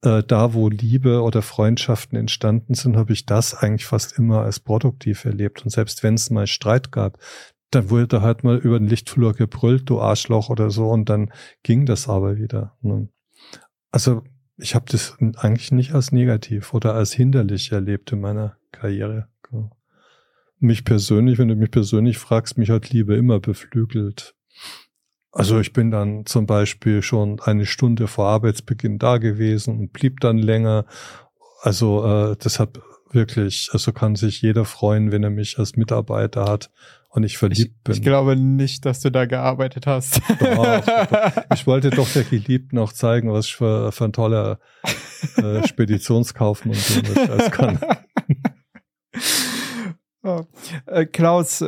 äh, da, wo Liebe oder Freundschaften entstanden sind, habe ich das eigentlich fast immer als produktiv erlebt. Und selbst wenn es mal Streit gab, dann wurde halt mal über den Lichtflur gebrüllt, du Arschloch oder so, und dann ging das aber wieder. Ne? Also ich habe das eigentlich nicht als negativ oder als hinderlich erlebt in meiner Karriere. Mich persönlich, wenn du mich persönlich fragst, mich hat Liebe immer beflügelt. Also ich bin dann zum Beispiel schon eine Stunde vor Arbeitsbeginn da gewesen und blieb dann länger. also äh, deshalb wirklich, also kann sich jeder freuen, wenn er mich als Mitarbeiter hat und ich verliebt ich, bin. Ich glaube nicht, dass du da gearbeitet hast. Doch, ich wollte doch der Geliebten auch zeigen, was ich für, für ein toller äh, Speditionskaufmann bin, alles kann. oh. Klaus,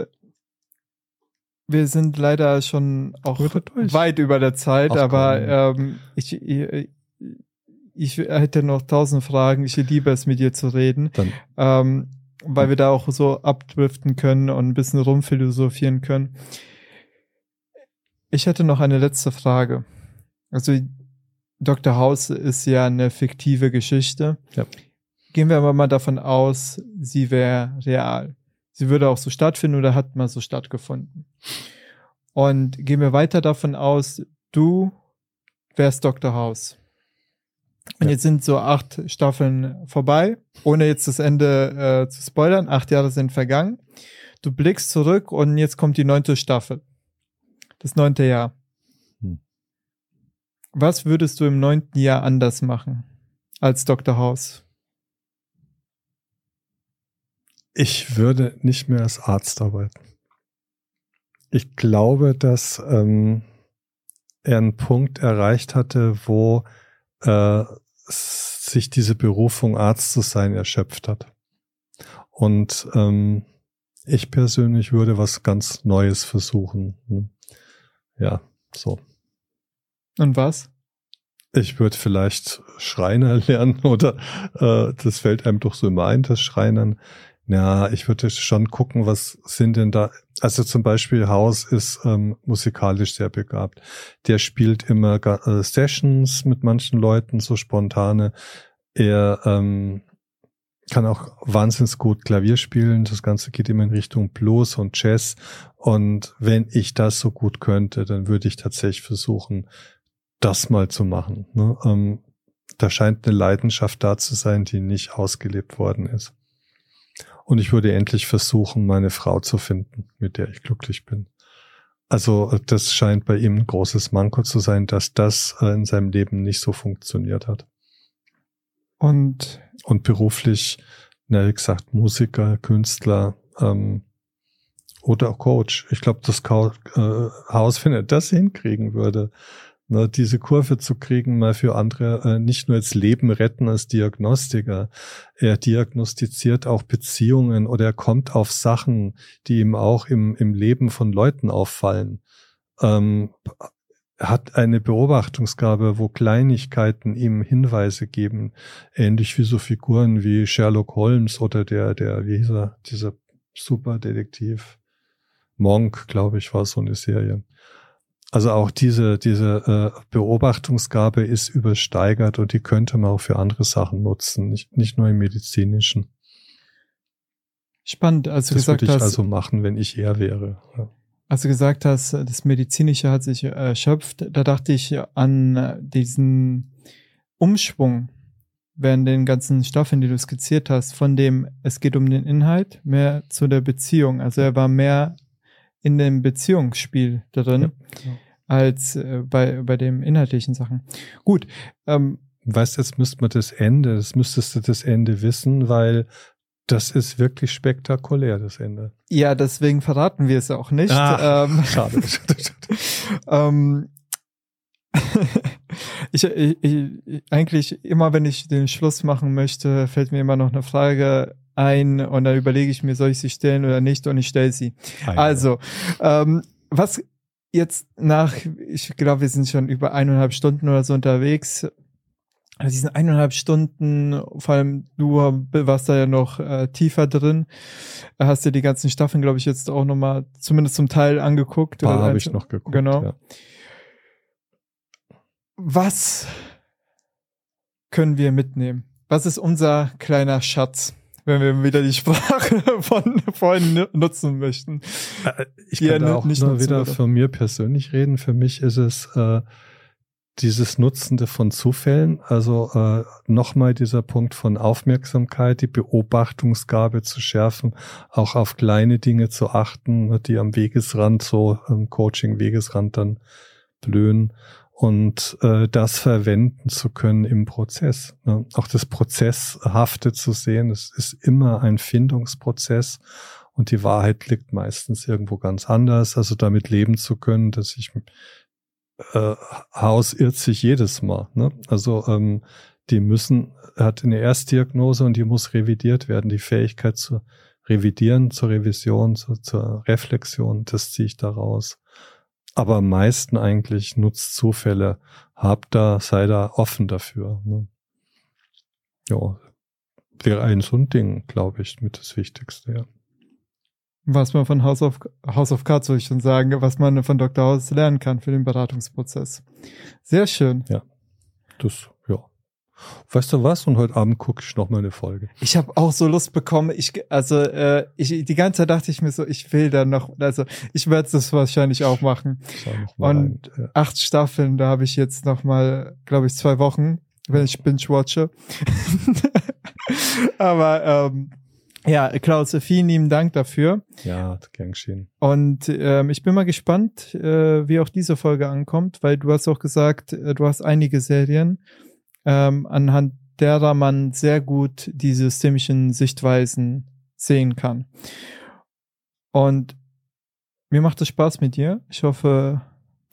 wir sind leider schon auch weit über der Zeit, Ach, aber ähm, ich, ich, ich hätte noch tausend Fragen. Ich liebe es, mit dir zu reden. Ähm, weil wir da auch so abdriften können und ein bisschen rumphilosophieren können. Ich hätte noch eine letzte Frage. Also Dr. House ist ja eine fiktive Geschichte. Ja. Gehen wir aber mal davon aus, sie wäre real. Sie würde auch so stattfinden oder hat mal so stattgefunden. Und gehen wir weiter davon aus, du wärst Dr. House. Und ja. jetzt sind so acht Staffeln vorbei, ohne jetzt das Ende äh, zu spoilern. Acht Jahre sind vergangen. Du blickst zurück und jetzt kommt die neunte Staffel. Das neunte Jahr. Hm. Was würdest du im neunten Jahr anders machen als Dr. House? Ich würde nicht mehr als Arzt arbeiten. Ich glaube, dass ähm, er einen Punkt erreicht hatte, wo äh, sich diese Berufung, Arzt zu sein, erschöpft hat. Und ähm, ich persönlich würde was ganz Neues versuchen. Hm. Ja, so. Und was? Ich würde vielleicht Schreiner lernen oder äh, das fällt einem doch so immer ein, das Schreinern. Ja, ich würde schon gucken, was sind denn da. Also zum Beispiel Haus ist ähm, musikalisch sehr begabt. Der spielt immer äh, Sessions mit manchen Leuten, so spontane. Er ähm, kann auch wahnsinnig gut Klavier spielen. Das Ganze geht immer in Richtung Blues und Jazz. Und wenn ich das so gut könnte, dann würde ich tatsächlich versuchen, das mal zu machen. Ne? Ähm, da scheint eine Leidenschaft da zu sein, die nicht ausgelebt worden ist. Und ich würde endlich versuchen, meine Frau zu finden, mit der ich glücklich bin. Also das scheint bei ihm ein großes Manko zu sein, dass das äh, in seinem Leben nicht so funktioniert hat. Und und beruflich, na, wie gesagt, Musiker, Künstler ähm, oder Coach. Ich glaube, das äh, Haus, wenn er das hinkriegen würde, ne, diese Kurve zu kriegen, mal für andere äh, nicht nur jetzt Leben retten als Diagnostiker. Er diagnostiziert auch Beziehungen oder er kommt auf Sachen, die ihm auch im, im Leben von Leuten auffallen. Ähm, hat eine Beobachtungsgabe, wo Kleinigkeiten ihm Hinweise geben, ähnlich wie so Figuren wie Sherlock Holmes oder der, der, wie hieß er, dieser Superdetektiv Monk, glaube ich, war so eine Serie. Also auch diese, diese äh, Beobachtungsgabe ist übersteigert und die könnte man auch für andere Sachen nutzen, nicht, nicht nur im medizinischen. Spannend, als du das gesagt würde ich hast. also machen, wenn ich er wäre. Ja. Als du gesagt hast, das Medizinische hat sich erschöpft, da dachte ich an diesen Umschwung während den ganzen Staffeln, die du skizziert hast, von dem es geht um den Inhalt, mehr zu der Beziehung. Also er war mehr in dem Beziehungsspiel drin, ja, genau. als äh, bei, bei dem inhaltlichen Sachen. Gut. Ähm, weißt, jetzt müsste man das Ende, das müsstest du das Ende wissen, weil das ist wirklich spektakulär, das Ende. Ja, deswegen verraten wir es auch nicht. Ach, ähm, schade. ähm, ich, ich, ich, eigentlich immer, wenn ich den Schluss machen möchte, fällt mir immer noch eine Frage ein und dann überlege ich mir, soll ich sie stellen oder nicht und ich stelle sie. Eine. Also, ähm, was jetzt nach, ich glaube, wir sind schon über eineinhalb Stunden oder so unterwegs. Also diesen eineinhalb Stunden, vor allem du warst da ja noch äh, tiefer drin, hast dir die ganzen Staffeln, glaube ich, jetzt auch nochmal zumindest zum Teil angeguckt. Da habe ich noch geguckt. Genau. Ja. Was können wir mitnehmen? Was ist unser kleiner Schatz? Wenn wir wieder die Sprache von vorhin nutzen möchten. Äh, ich kann da auch nicht nur wieder würde. von mir persönlich reden. Für mich ist es äh, dieses Nutzende von Zufällen, also äh, nochmal dieser Punkt von Aufmerksamkeit, die Beobachtungsgabe zu schärfen, auch auf kleine Dinge zu achten, die am Wegesrand, so am Coaching-Wegesrand dann blühen und äh, das verwenden zu können im Prozess. Ne? Auch das Prozesshafte zu sehen, es ist immer ein Findungsprozess und die Wahrheit liegt meistens irgendwo ganz anders. Also damit leben zu können, dass ich äh, Haus irrt sich jedes Mal. Ne? Also ähm, die müssen, hat eine Erstdiagnose und die muss revidiert werden. Die Fähigkeit zu revidieren, zur Revision, zu, zur Reflexion, das ziehe ich daraus. Aber am meisten eigentlich nutzt Zufälle. Hab da, sei da offen dafür. Ne? Ja, wäre ein so ein Ding, glaube ich, mit das Wichtigste, ja. Was man von House of, House of Cards, soll ich schon sagen, was man von Dr. House lernen kann für den Beratungsprozess. Sehr schön. Ja, das. Weißt du was? Und heute Abend gucke ich noch mal eine Folge. Ich habe auch so Lust bekommen. Ich, also äh, ich, die ganze Zeit dachte ich mir so, ich will da noch, also ich werde das wahrscheinlich auch machen. Und rein, acht Staffeln, da habe ich jetzt noch mal, glaube ich, zwei Wochen, wenn ich binge watche. Aber ähm, ja, Klaus, vielen lieben Dank dafür. Ja, gern geschehen. Und ähm, ich bin mal gespannt, äh, wie auch diese Folge ankommt, weil du hast auch gesagt, äh, du hast einige Serien, ähm, anhand derer man sehr gut die systemischen Sichtweisen sehen kann. Und mir macht es Spaß mit dir. Ich hoffe,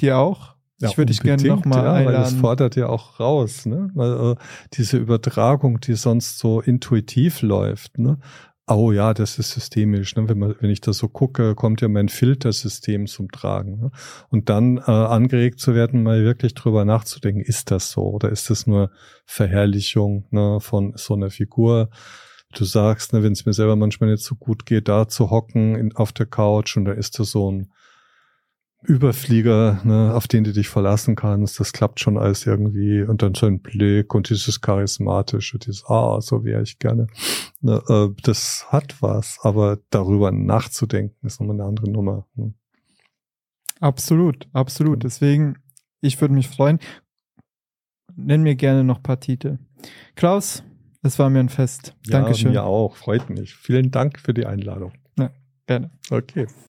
dir auch. Ja, ich würde dich gerne nochmal ja, einladen. Weil das fordert ja auch raus, ne? Weil äh, diese Übertragung, die sonst so intuitiv läuft, ne? Oh ja, das ist systemisch. Ne? Wenn, man, wenn ich da so gucke, kommt ja mein Filtersystem zum Tragen. Ne? Und dann äh, angeregt zu werden, mal wirklich drüber nachzudenken, ist das so oder ist das nur Verherrlichung ne, von so einer Figur? Du sagst, ne, wenn es mir selber manchmal nicht so gut geht, da zu hocken in, auf der Couch und da ist da so ein Überflieger, ne, auf den du dich verlassen kannst, das klappt schon alles irgendwie und dann so ein Blick und dieses charismatische, dieses, ah, so wäre ich gerne. Ne, äh, das hat was, aber darüber nachzudenken ist nochmal eine andere Nummer. Ne? Absolut, absolut. Deswegen, ich würde mich freuen. Nenn mir gerne noch paar Titel. Klaus, es war mir ein Fest. Ja, Dankeschön. Mir auch, freut mich. Vielen Dank für die Einladung. Ja, gerne. Okay.